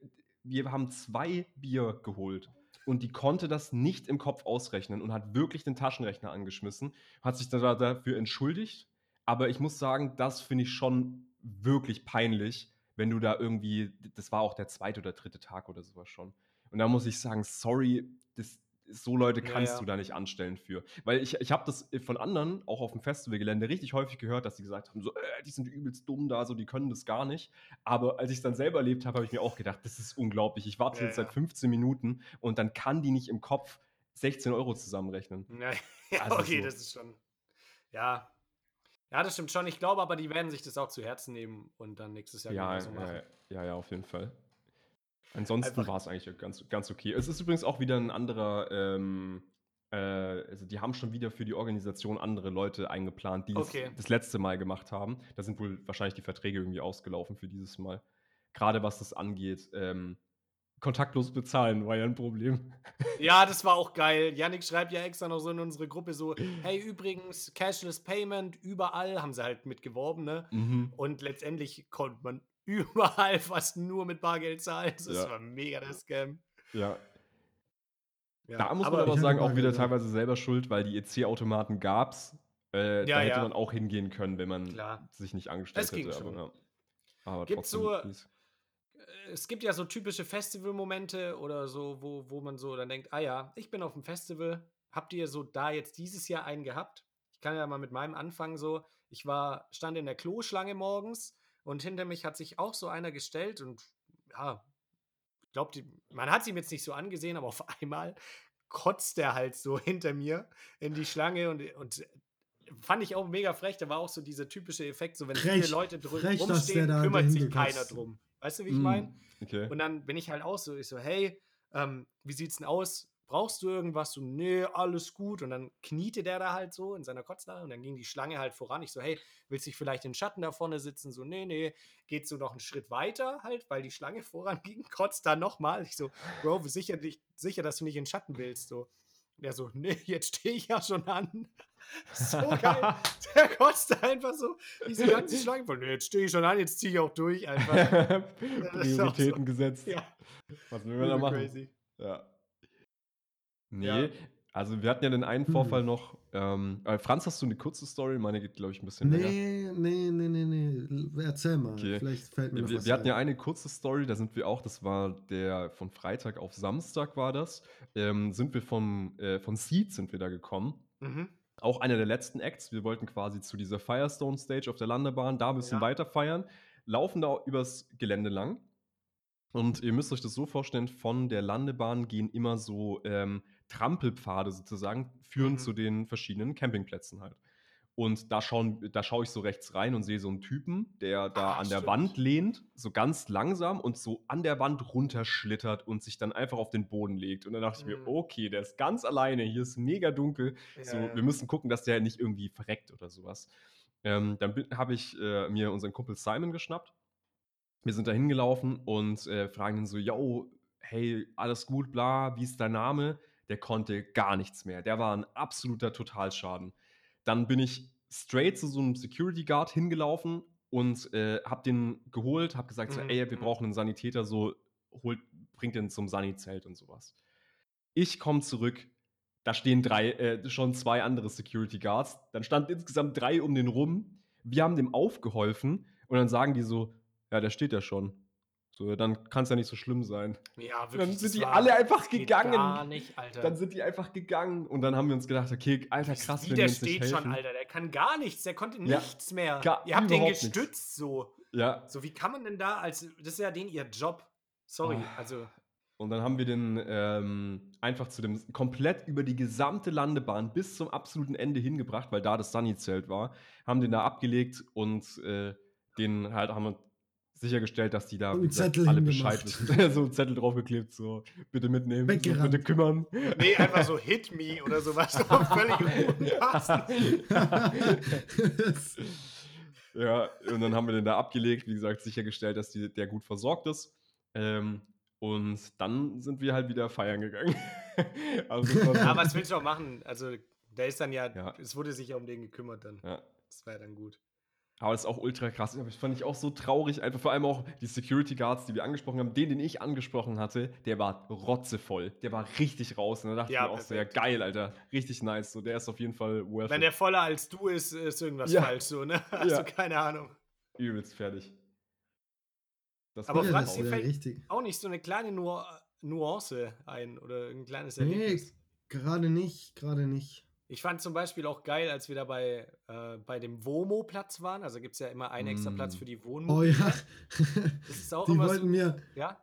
wir haben zwei Bier geholt. Und die konnte das nicht im Kopf ausrechnen und hat wirklich den Taschenrechner angeschmissen, hat sich da dafür entschuldigt. Aber ich muss sagen, das finde ich schon wirklich peinlich, wenn du da irgendwie, das war auch der zweite oder dritte Tag oder sowas schon. Und da muss ich sagen, sorry, das, so Leute kannst ja, ja. du da nicht anstellen für. Weil ich, ich habe das von anderen, auch auf dem Festivalgelände, richtig häufig gehört, dass sie gesagt haben, so, äh, die sind übelst dumm da, so, die können das gar nicht. Aber als ich es dann selber erlebt habe, habe ich mir auch gedacht, das ist unglaublich. Ich warte ja, jetzt seit 15 Minuten und dann kann die nicht im Kopf 16 Euro zusammenrechnen. [LAUGHS] Ja, also okay, so. das ist schon. Ja. Ja, das stimmt schon. Ich glaube aber, die werden sich das auch zu Herzen nehmen und dann nächstes Jahr ja, so machen. Ja, ja, auf jeden Fall. Ansonsten war es eigentlich ganz, ganz okay. Es ist übrigens auch wieder ein anderer, ähm, äh, also die haben schon wieder für die Organisation andere Leute eingeplant, die okay. es das letzte Mal gemacht haben. Da sind wohl wahrscheinlich die Verträge irgendwie ausgelaufen für dieses Mal. Gerade was das angeht. Ähm, kontaktlos bezahlen war ja ein Problem. Ja, das war auch geil. Yannick schreibt ja extra noch so in unsere Gruppe so, hey, übrigens, Cashless Payment, überall haben sie halt mitgeworben, ne? Mhm. Und letztendlich konnte man überall fast nur mit Bargeld zahlen. Das ja. war mega der Scam. Ja. ja. Da muss man aber sagen, auch wieder teilweise selber schuld, weil die EC-Automaten gab es. Äh, ja, da hätte man auch hingehen können, wenn man Klar. sich nicht angestellt hätte. Aber, ja. aber Gibt's trotzdem. So, äh, es gibt ja so typische Festivalmomente oder so, wo, wo man so dann denkt, ah ja, ich bin auf dem Festival. Habt ihr so da jetzt dieses Jahr einen gehabt? Ich kann ja mal mit meinem anfangen so. Ich war, stand in der Kloschlange morgens und hinter mich hat sich auch so einer gestellt und ja, ich glaube, man hat sie mir jetzt nicht so angesehen, aber auf [LAUGHS] einmal kotzt er halt so hinter mir in die Schlange und, und fand ich auch mega frech. Da war auch so dieser typische Effekt, so wenn frech, viele Leute drum rumstehen, kümmert sich keiner drum. Weißt du, wie ich mm, meine? Okay. Und dann bin ich halt auch so, ich so, hey, ähm, wie sieht's denn aus? Brauchst du irgendwas? So, nee, alles gut. Und dann kniete der da halt so in seiner Kotznarre und dann ging die Schlange halt voran. Ich so, hey, willst du dich vielleicht in den Schatten da vorne sitzen? So, nee, nee. Geht so noch einen Schritt weiter halt, weil die Schlange [LAUGHS] voran ging, kotzt da nochmal. Ich so, Bro, sicher, sicher, dass du nicht in den Schatten willst. So. Der so, nee, jetzt stehe ich ja schon an. [LAUGHS] So geil. [LAUGHS] Der kotzt einfach so diese ganze Schlange von, nee, jetzt stehe ich schon an, jetzt ziehe ich auch durch einfach. Prioritäten so. gesetzt. Ja. Was will man da machen? Crazy. Ja. Nee, Ja. also wir hatten ja den einen Vorfall Hm. noch. Ähm, äh, Franz, hast du eine kurze Story? Meine geht, glaube ich, ein bisschen länger. Nee, nee, nee, nee, nee. Erzähl mal. Okay. Vielleicht fällt mir noch Wir, was wir hatten ja eine kurze Story, da sind wir auch, das war der von Freitag auf Samstag war das, ähm, sind wir vom, äh, von Seed sind wir da gekommen. Mhm. Auch einer der letzten Acts. Wir wollten quasi zu dieser Firestone Stage auf der Landebahn, da ein bisschen Ja. weiter feiern, laufen da übers Gelände lang. Und ihr müsst euch das so vorstellen, von der Landebahn gehen immer so ähm, Trampelpfade sozusagen, führen mhm. zu den verschiedenen Campingplätzen halt. Und da, schauen, da schaue ich so rechts rein und sehe so einen Typen, der da Ach, an der Wand lehnt, so ganz langsam und so an der Wand runterschlittert und sich dann einfach auf den Boden legt. Und dann dachte mhm. ich mir, mhm. okay, der ist ganz alleine, hier ist mega dunkel. Ja, so, ja. wir müssen gucken, dass der nicht irgendwie verreckt oder sowas. Ähm, dann habe ich äh, mir unseren Kumpel Simon geschnappt wir sind da hingelaufen und äh, fragen ihn so, yo, hey, alles gut, bla, wie ist dein Name? Der konnte gar nichts mehr. Der war ein absoluter Totalschaden. Dann bin ich straight zu so einem Security Guard hingelaufen und äh, hab den geholt, hab gesagt, so, Mhm, ey, wir mhm. brauchen einen Sanitäter, so holt, bringt den zum Sani-Zelt und sowas. Ich komme zurück, da stehen drei, äh, schon zwei andere Security Guards. Dann standen insgesamt drei um den rum. Wir haben dem aufgeholfen und dann sagen die so, ja, der steht ja schon. So, dann kann es ja nicht so schlimm sein. Ja, wirklich. dann sind die alle einfach gegangen. Gar nicht, Alter. Dann sind die einfach gegangen und dann haben wir uns gedacht, okay, alter krass, Wie wenn der steht schon, helfen. Alter. Der kann gar nichts. Der konnte Ja, nichts mehr. gar- Ihr habt den überhaupt nichts. gestützt so. Ja, So, wie kann man denn da als. Das ist ja den ihr Job. Sorry, Ah. also. Und dann haben wir den ähm, einfach zu dem komplett über die gesamte Landebahn bis zum absoluten Ende hingebracht, weil da das Sunny-Zelt war. Haben den da abgelegt und äh, den halt haben wir sichergestellt, dass die da gesagt, Zettel alle. Bescheid wissen. [LAUGHS] so einen Zettel draufgeklebt, so bitte mitnehmen, so, bitte kümmern. Nee, einfach so Hit Me oder sowas. [LAUGHS] So völlig [LAUGHS] ja, und dann haben wir den da abgelegt, wie gesagt, sichergestellt, dass die, der gut versorgt ist. Ähm, und dann sind wir halt wieder feiern gegangen. also so- Ja, was willst du auch machen? Also, der ist dann ja. Ja. Es wurde sich ja um den gekümmert dann. ja. Das war ja dann gut. Aber das ist auch ultra krass. Aber das fand ich auch so traurig. Einfach vor allem auch die Security Guards, die wir angesprochen haben. Den, den ich angesprochen hatte, der war rotzevoll. Der war richtig raus. Und da dachte Ja, ich mir auch so, ja geil, Alter. Richtig nice. So, der ist auf jeden Fall worth Wenn it. der voller als du ist, ist irgendwas Ja. falsch so, ne? [LAUGHS] Hast Ja. du keine Ahnung. Übelst fertig. Das Aber Franz, das dir fällt- richtig. Auch nicht so eine kleine Nu Nuance ein oder ein kleines Nee, Erlebnis. gerade nicht, gerade nicht. Ich fand zum Beispiel auch geil, als wir da bei, äh, bei dem Womo-Platz waren. Also gibt es ja immer einen extra Platz Mm. für die Oh Wohnmobile. ja. Das ist auch Die immer wollten so. mir, Ja?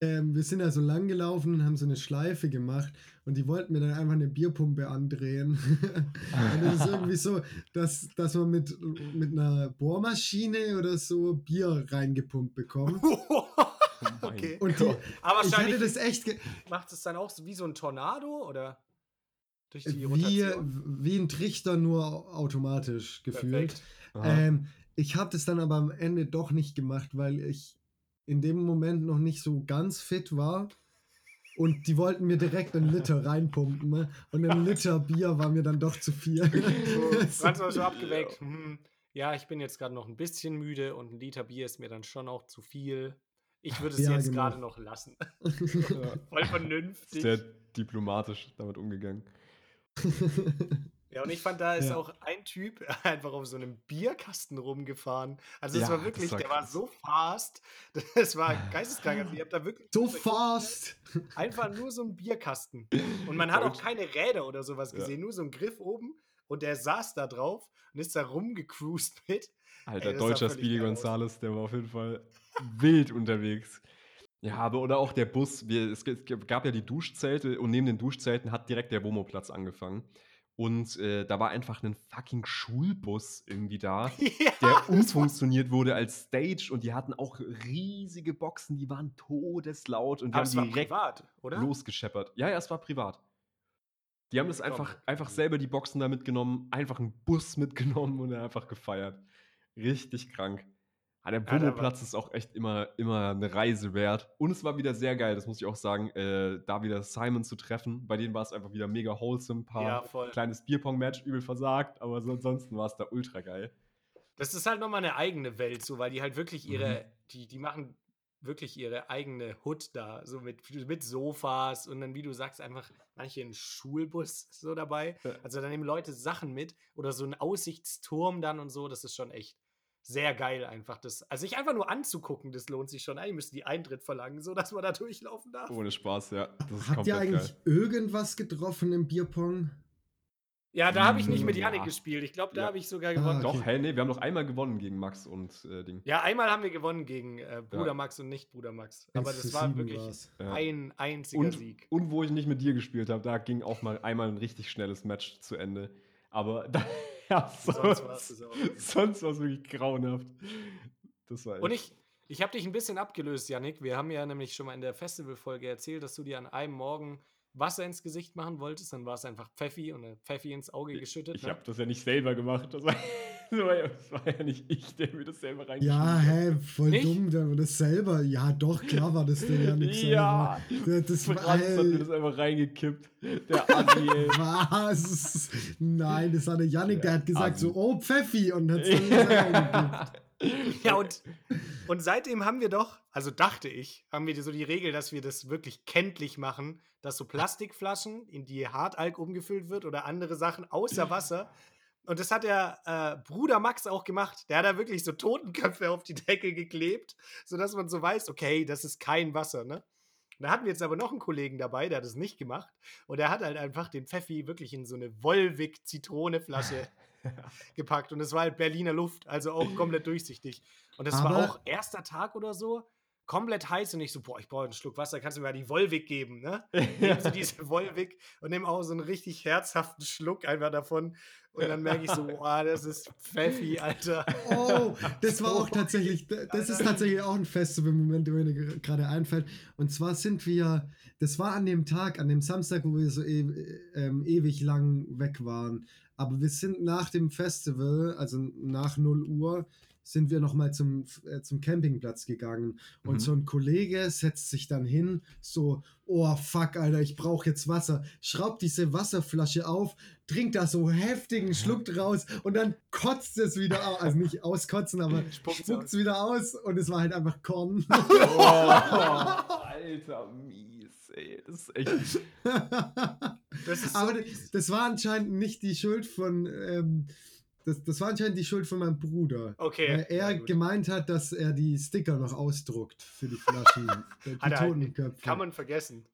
ähm, wir sind da so lang gelaufen und haben so eine Schleife gemacht und die wollten mir dann einfach eine Bierpumpe andrehen. [LAUGHS] und das ist irgendwie so, dass, dass man mit, mit einer Bohrmaschine oder so Bier reingepumpt bekommt. Oh [LAUGHS] okay. Und die, Aber ich hätte das echt macht es dann auch so wie so ein Tornado oder durch die wie, Rotation? wie ein Trichter nur automatisch gefühlt. Ähm, ich habe das dann aber am Ende doch nicht gemacht, weil ich in dem Moment noch nicht so ganz fit war. Und die wollten mir direkt einen Liter reinpumpen. Ne? Und ein Liter Bier war mir dann doch zu viel. So, [LAUGHS] Franz war so abgeweckt. Hm, ja, ich bin jetzt gerade noch ein bisschen müde und ein Liter Bier ist mir dann schon auch zu viel. Ich würde es Ja, jetzt genau. gerade noch lassen. [LAUGHS] Voll vernünftig. sehr diplomatisch damit umgegangen. [LAUGHS] Ja, und ich fand, da ist Ja. auch ein Typ [LAUGHS] einfach auf so einem Bierkasten rumgefahren. Also es Ja, war das wirklich, war der war so fast. [LAUGHS] Das war geisteskrank. Also ich habe da wirklich so fast. einfach nur so einen Bierkasten. Und man hat auch keine Räder oder sowas Ja. gesehen, nur so einen Griff oben und der saß da drauf und ist da rumgecruised mit. Alter, Ey, deutscher Speedy. Gonzales, der war auf jeden Fall wild unterwegs. Ja, aber oder auch der Bus. Wir, es gab ja die Duschzelte und neben den Duschzelten hat direkt der Womo-Platz angefangen. Und äh, da war einfach ein fucking Schulbus irgendwie da, [LAUGHS] ja, der umfunktioniert wurde als Stage und die hatten auch riesige Boxen, die waren todeslaut und die Aber es war haben direkt privat, oder? losgescheppert. Ja, ja, es war privat. Die haben das einfach, einfach selber die Boxen da mitgenommen, einfach einen Bus mitgenommen und einfach gefeiert. Richtig krank. Ah, der Ja, war- Womo-Platz ist auch echt immer, immer eine Reise wert. Und es war wieder sehr geil, das muss ich auch sagen, äh, da wieder Simon zu treffen. Bei denen war es einfach wieder mega wholesome. Paar Ja, voll. kleines Bierpong-Match, übel versagt, aber so ansonsten war es da ultra geil. Das ist halt nochmal eine eigene Welt, so, weil die halt wirklich Mhm. ihre, die, die machen wirklich ihre eigene Hood da, so mit, mit Sofas und dann, wie du sagst, einfach manche einen Schulbus so dabei. Ja. Also da nehmen Leute Sachen mit oder so ein Aussichtsturm dann und so, das ist schon echt sehr geil einfach. Das, also sich einfach nur anzugucken, das lohnt sich schon. Eigentlich müssten die Eintritt verlangen, so dass man da [LAUGHS] durchlaufen darf. Ohne Spaß, ja. Das ist Habt ihr eigentlich geil. irgendwas getroffen im Bierpong? Ja, da habe ich nicht mit Ja. Janik gespielt. Ich glaube, da Ja. habe ich sogar Ah, gewonnen. okay. Doch, hä, nee, wir haben noch einmal gewonnen gegen Max und äh, Ding. Ja, einmal haben wir gewonnen gegen äh, Bruder Max und nicht Bruder Max. Aber 1 das war 7 wirklich war's. Ja. ein einziger Und, Sieg. und wo ich nicht mit dir gespielt habe, da ging auch mal einmal ein richtig schnelles Match zu Ende. Aber [LAUGHS] da, ja, [LAUGHS] Sonst sonst, war es [LAUGHS] wirklich grauenhaft. Das war echt. Und ich, ich habe dich ein bisschen abgelöst, Yannick. Wir haben ja nämlich schon mal in der Festivalfolge erzählt, dass du dir an einem Morgen Wasser ins Gesicht machen wolltest. Dann war es einfach Pfeffi und Pfeffi ins Auge geschüttet. ich ne? habe das ja nicht selber gemacht. [LAUGHS] Das war, war, ja, das war ja nicht ich, der mir das selber reingeschrieben Ja, hä, voll Nicht? dumm, der war das selber. Ja, doch, klar war das der Janik Ja, selber. Das, das war, Franz hat mir das einfach reingekippt. Der Assi, ey. [LAUGHS] Was? Nein, das war der Janik, der hat gesagt Assi. so, oh Pfeffi und hat es dann reingekippt. [LAUGHS] Ja, und, und seitdem haben wir doch, also dachte ich, haben wir so die Regel, dass wir das wirklich kenntlich machen, dass so Plastikflaschen, in die Hartalk umgefüllt wird oder andere Sachen außer Wasser. Und das hat der äh, Bruder Max auch gemacht. Der hat da wirklich so Totenköpfe auf die Decke geklebt, sodass man so weiß, okay, das ist kein Wasser, ne? Da hatten wir jetzt aber noch einen Kollegen dabei, der hat es nicht gemacht. Und der hat halt einfach den Pfeffi wirklich in so eine Wolwig-Zitroneflasche [LAUGHS] gepackt. Und es war halt Berliner Luft, also auch komplett durchsichtig. Und das war auch erster Tag oder so, komplett heiß und ich so, boah, ich brauche einen Schluck Wasser, kannst du mir mal die Wolwig geben, ne? [LAUGHS] Nehmen sie diese Wolwig und nehmen auch so einen richtig herzhaften Schluck einfach davon. Und dann merke ich so, [LAUGHS] boah, das ist Pfeffi, Alter. Oh, das war auch [LAUGHS] tatsächlich, das ist tatsächlich auch ein Festival-Moment, der mir gerade einfällt. Und zwar sind wir, das war an dem Tag, an dem Samstag, wo wir so e ähm, ewig lang weg waren. Aber wir sind nach dem Festival, also nach 0 Uhr, sind wir nochmal zum, äh, zum Campingplatz gegangen. Und mhm. so ein Kollege setzt sich dann hin, so, oh fuck, Alter, ich brauche jetzt Wasser. Schraubt diese Wasserflasche auf, trinkt da so heftigen Schluck draus und dann kotzt es wieder aus. Also nicht auskotzen, aber [LAUGHS] spuckt es wieder aus und es war halt einfach Korn. [LAUGHS] Oh, Alter, mies, ey. Das ist echt. [LAUGHS] das ist so aber das war anscheinend nicht die Schuld von. Ähm, das, das war anscheinend die Schuld von meinem Bruder. Okay. Weil er gemeint hat, dass er die Sticker noch ausdruckt für die Flaschen. [LAUGHS] die hat Totenköpfe. Kann man vergessen.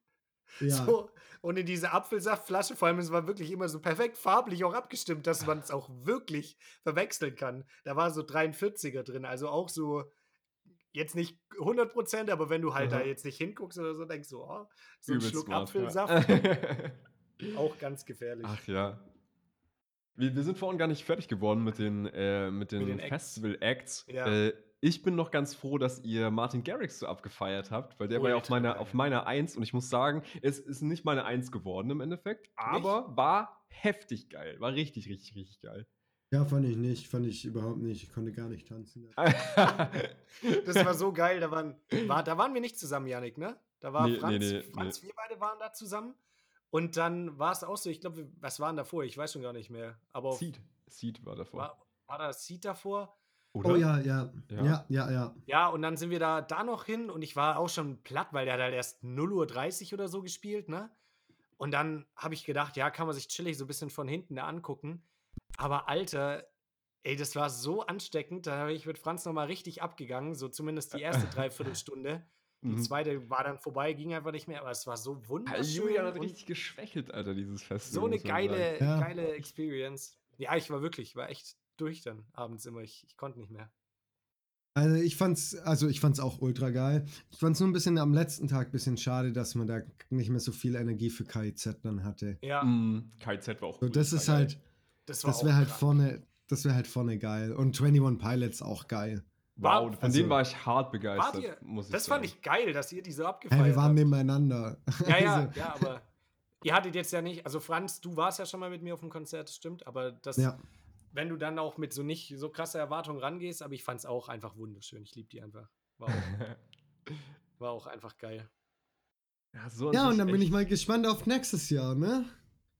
Ja. So, und in diese Apfelsaftflasche, vor allem, es war wirklich immer so perfekt farblich auch abgestimmt, dass man es auch wirklich verwechseln kann. Da war so 43er drin, also auch so, jetzt nicht 100%, aber wenn du halt Aha. da jetzt nicht hinguckst oder so, denkst du, oh, so ein Schluck smart, Apfelsaft. Ja. [LAUGHS] auch ganz gefährlich. Ach ja. Wir, wir, sind vorhin gar nicht fertig geworden mit den, äh, mit den, den Festival-Acts. Ja. Äh, ich bin noch ganz froh, dass ihr Martin Garrix so abgefeiert habt, weil der Ultra war ja auf meiner, auf meiner Eins und ich muss sagen, es ist nicht meine Eins geworden im Endeffekt, aber nicht? war heftig geil. War richtig, richtig, richtig geil. Ja, fand ich nicht, fand ich überhaupt nicht. Ich konnte gar nicht tanzen. [LAUGHS] das war so geil. Da waren, war, da waren wir nicht zusammen, Janik, ne? Da war nee, Franz, nee, nee, Franz wir beide waren da zusammen. Und dann war es auch so, ich glaube, was waren davor? Ich weiß schon gar nicht mehr. Aber Seed. Seed war davor. War, war da Seed davor? Oder? Oh ja, ja, ja. Ja, ja, ja. Ja, und dann sind wir da, da noch hin und ich war auch schon platt, weil der hat halt erst 0.30 Uhr oder so gespielt, ne? Und dann habe ich gedacht, ja, kann man sich chillig so ein bisschen von hinten da angucken. Aber Alter, ey, das war so ansteckend, da habe ich mit Franz nochmal richtig abgegangen, so zumindest die erste [LAUGHS] Dreiviertelstunde. Die mhm. zweite war dann vorbei, ging einfach nicht mehr, aber es war so wunderschön. Julian hat richtig geschwächelt, Alter, dieses Festival. So eine geile, ja. geile Experience. Ja, ich war wirklich, war echt durch dann abends immer. Ich, ich konnte nicht mehr. Also ich fand's, also ich fand's auch ultra geil. Ich fand's nur ein bisschen am letzten Tag ein bisschen schade, dass man da nicht mehr so viel Energie für KIZ dann hatte. Ja. Mm, KIZ war auch so. Das ist halt, das, das wäre halt vorne, das wäre halt vorne geil. Und 21 Pilots auch geil. Wow, von also, denen war ich hart begeistert. Ihr, muss ich das sagen. fand ich geil, dass ihr die so abgefeiert hey, Wir waren habt. nebeneinander. Ja, ja, [LAUGHS] also. ja, aber ihr hattet jetzt ja nicht, also Franz, du warst ja schon mal mit mir auf dem Konzert, das stimmt, aber das, ja. wenn du dann auch mit so nicht so krasser Erwartung rangehst, aber ich fand es auch einfach wunderschön. Ich liebe die einfach. War auch, [LAUGHS] war auch einfach geil. Ja, so ja und dann bin ich mal gespannt auf nächstes Jahr, ne?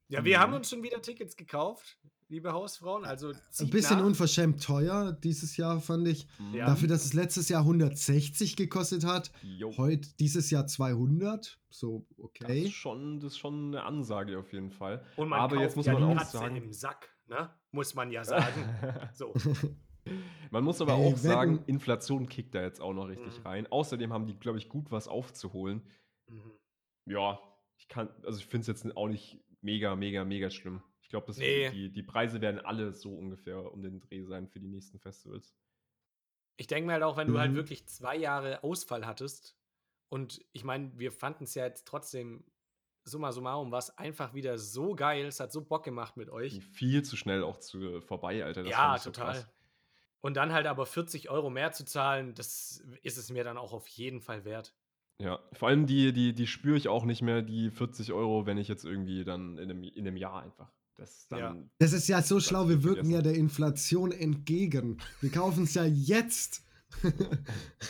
Ja, wir mhm. haben uns schon wieder Tickets gekauft liebe Hausfrauen. Also ein bisschen nach. unverschämt teuer dieses Jahr, fand ich. Mhm. Ja. Dafür, dass es letztes Jahr 160 gekostet hat. Jo. Heute dieses Jahr 200. So, okay. Das ist, schon, das ist schon eine Ansage auf jeden Fall. Und man Aber jetzt muss ja man auch sagen. im Sack, ne? Muss man ja sagen. [LAUGHS] so. [LAUGHS] Man muss aber hey, auch sagen, Inflation kickt da jetzt auch noch richtig mhm. rein. Außerdem haben die, glaube ich, gut was aufzuholen. Mhm. Ja, ich kann, also ich finde es jetzt auch nicht mega, mega, mega schlimm. Ich glaube, nee. die, die Preise werden alle so ungefähr um den Dreh sein für die nächsten Festivals. Ich denke mal halt auch, wenn mhm. du halt mhm. wirklich zwei Jahre Ausfall hattest und ich meine, wir fanden es ja jetzt trotzdem summa summarum war es einfach wieder so geil. Es hat so Bock gemacht mit euch. Viel zu schnell auch zu, vorbei, Alter. Das ja, total. So und dann halt aber 40 Euro mehr zu zahlen, das ist es mir dann auch auf jeden Fall wert. Ja, vor allem die, die, die spüre ich auch nicht mehr, die 40 Euro, wenn ich jetzt irgendwie dann in einem, in einem Jahr einfach das, ja. das ist ja so schlau, wir wirken ja der Inflation entgegen. Wir kaufen es ja jetzt.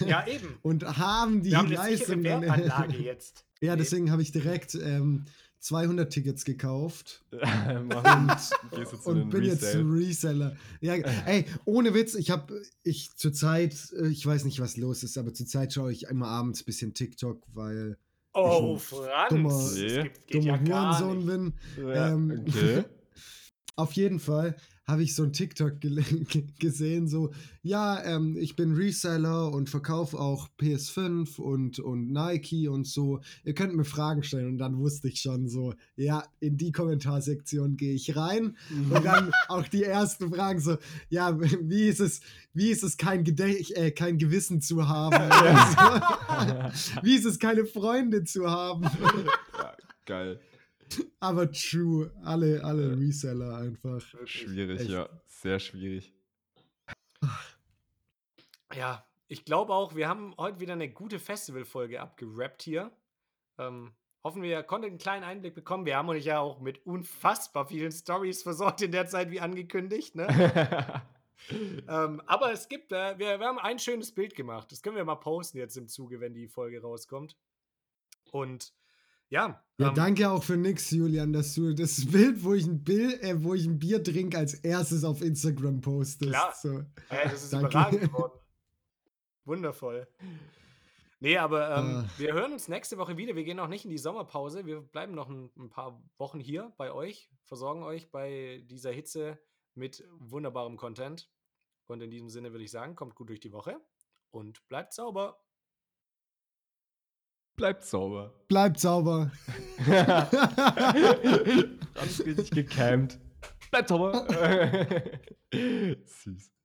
ja, eben. Und haben die wir haben Leistung. Eine Wertanlage jetzt. [LAUGHS] ja, deswegen habe ich direkt ähm, 200 Tickets gekauft [LAUGHS] und, und bin Resale. jetzt ein Reseller. Ja, ey, ohne Witz, ich habe ich zurzeit, äh, ich weiß nicht, was los ist, aber zurzeit schaue ich immer abends ein bisschen TikTok, weil oh, ich Franz, dummer, nee. dummer ja Hurensohn bin. Ja, ähm, okay. [LAUGHS] auf jeden Fall habe ich so ein TikTok [LAUGHS] gesehen, so, ja, ähm, ich bin Reseller und verkaufe auch PS5 und, und Nike und so. Ihr könnt mir Fragen stellen. Und dann wusste ich schon so, ja, in die Kommentarsektion gehe ich rein. Und dann auch die ersten Fragen so, ja, wie ist es, wie ist es kein, Gedächt äh, kein Gewissen zu haben? [LAUGHS] wie ist es keine Freunde zu haben? Ja, geil. [LAUGHS] Aber true, alle, alle Reseller einfach. Schwierig, Echt. ja. Sehr schwierig. Ja, ich glaube auch, wir haben heute wieder eine gute Festivalfolge abgerappt hier. Ähm, hoffen wir, ihr konntet einen kleinen Einblick bekommen. Wir haben euch ja auch mit unfassbar vielen Stories versorgt in der Zeit, wie angekündigt. Ne? [LAUGHS] ähm, aber es gibt, äh, wir, wir haben ein schönes Bild gemacht. Das können wir mal posten jetzt im Zuge, wenn die Folge rauskommt. Und ja. Ja, ähm, danke auch für nix, Julian, dass du das [LAUGHS] Bild, wo ich ein Bild, äh, wo ich ein Bier trinke, als erstes auf Instagram postest. Klar. So. Hey, das ist danke. überragend [LAUGHS] geworden. Wundervoll. Nee, aber ähm, uh. wir hören uns nächste Woche wieder. Wir gehen noch nicht in die Sommerpause. Wir bleiben noch ein, ein, paar Wochen hier bei euch, versorgen euch bei dieser Hitze mit wunderbarem Content. Und in diesem Sinne würde ich sagen, kommt gut durch die Woche und bleibt sauber. Bleibt sauber. Bleibt sauber. Ganz richtig gecampt. Bleibt sauber. [LAUGHS] Süß.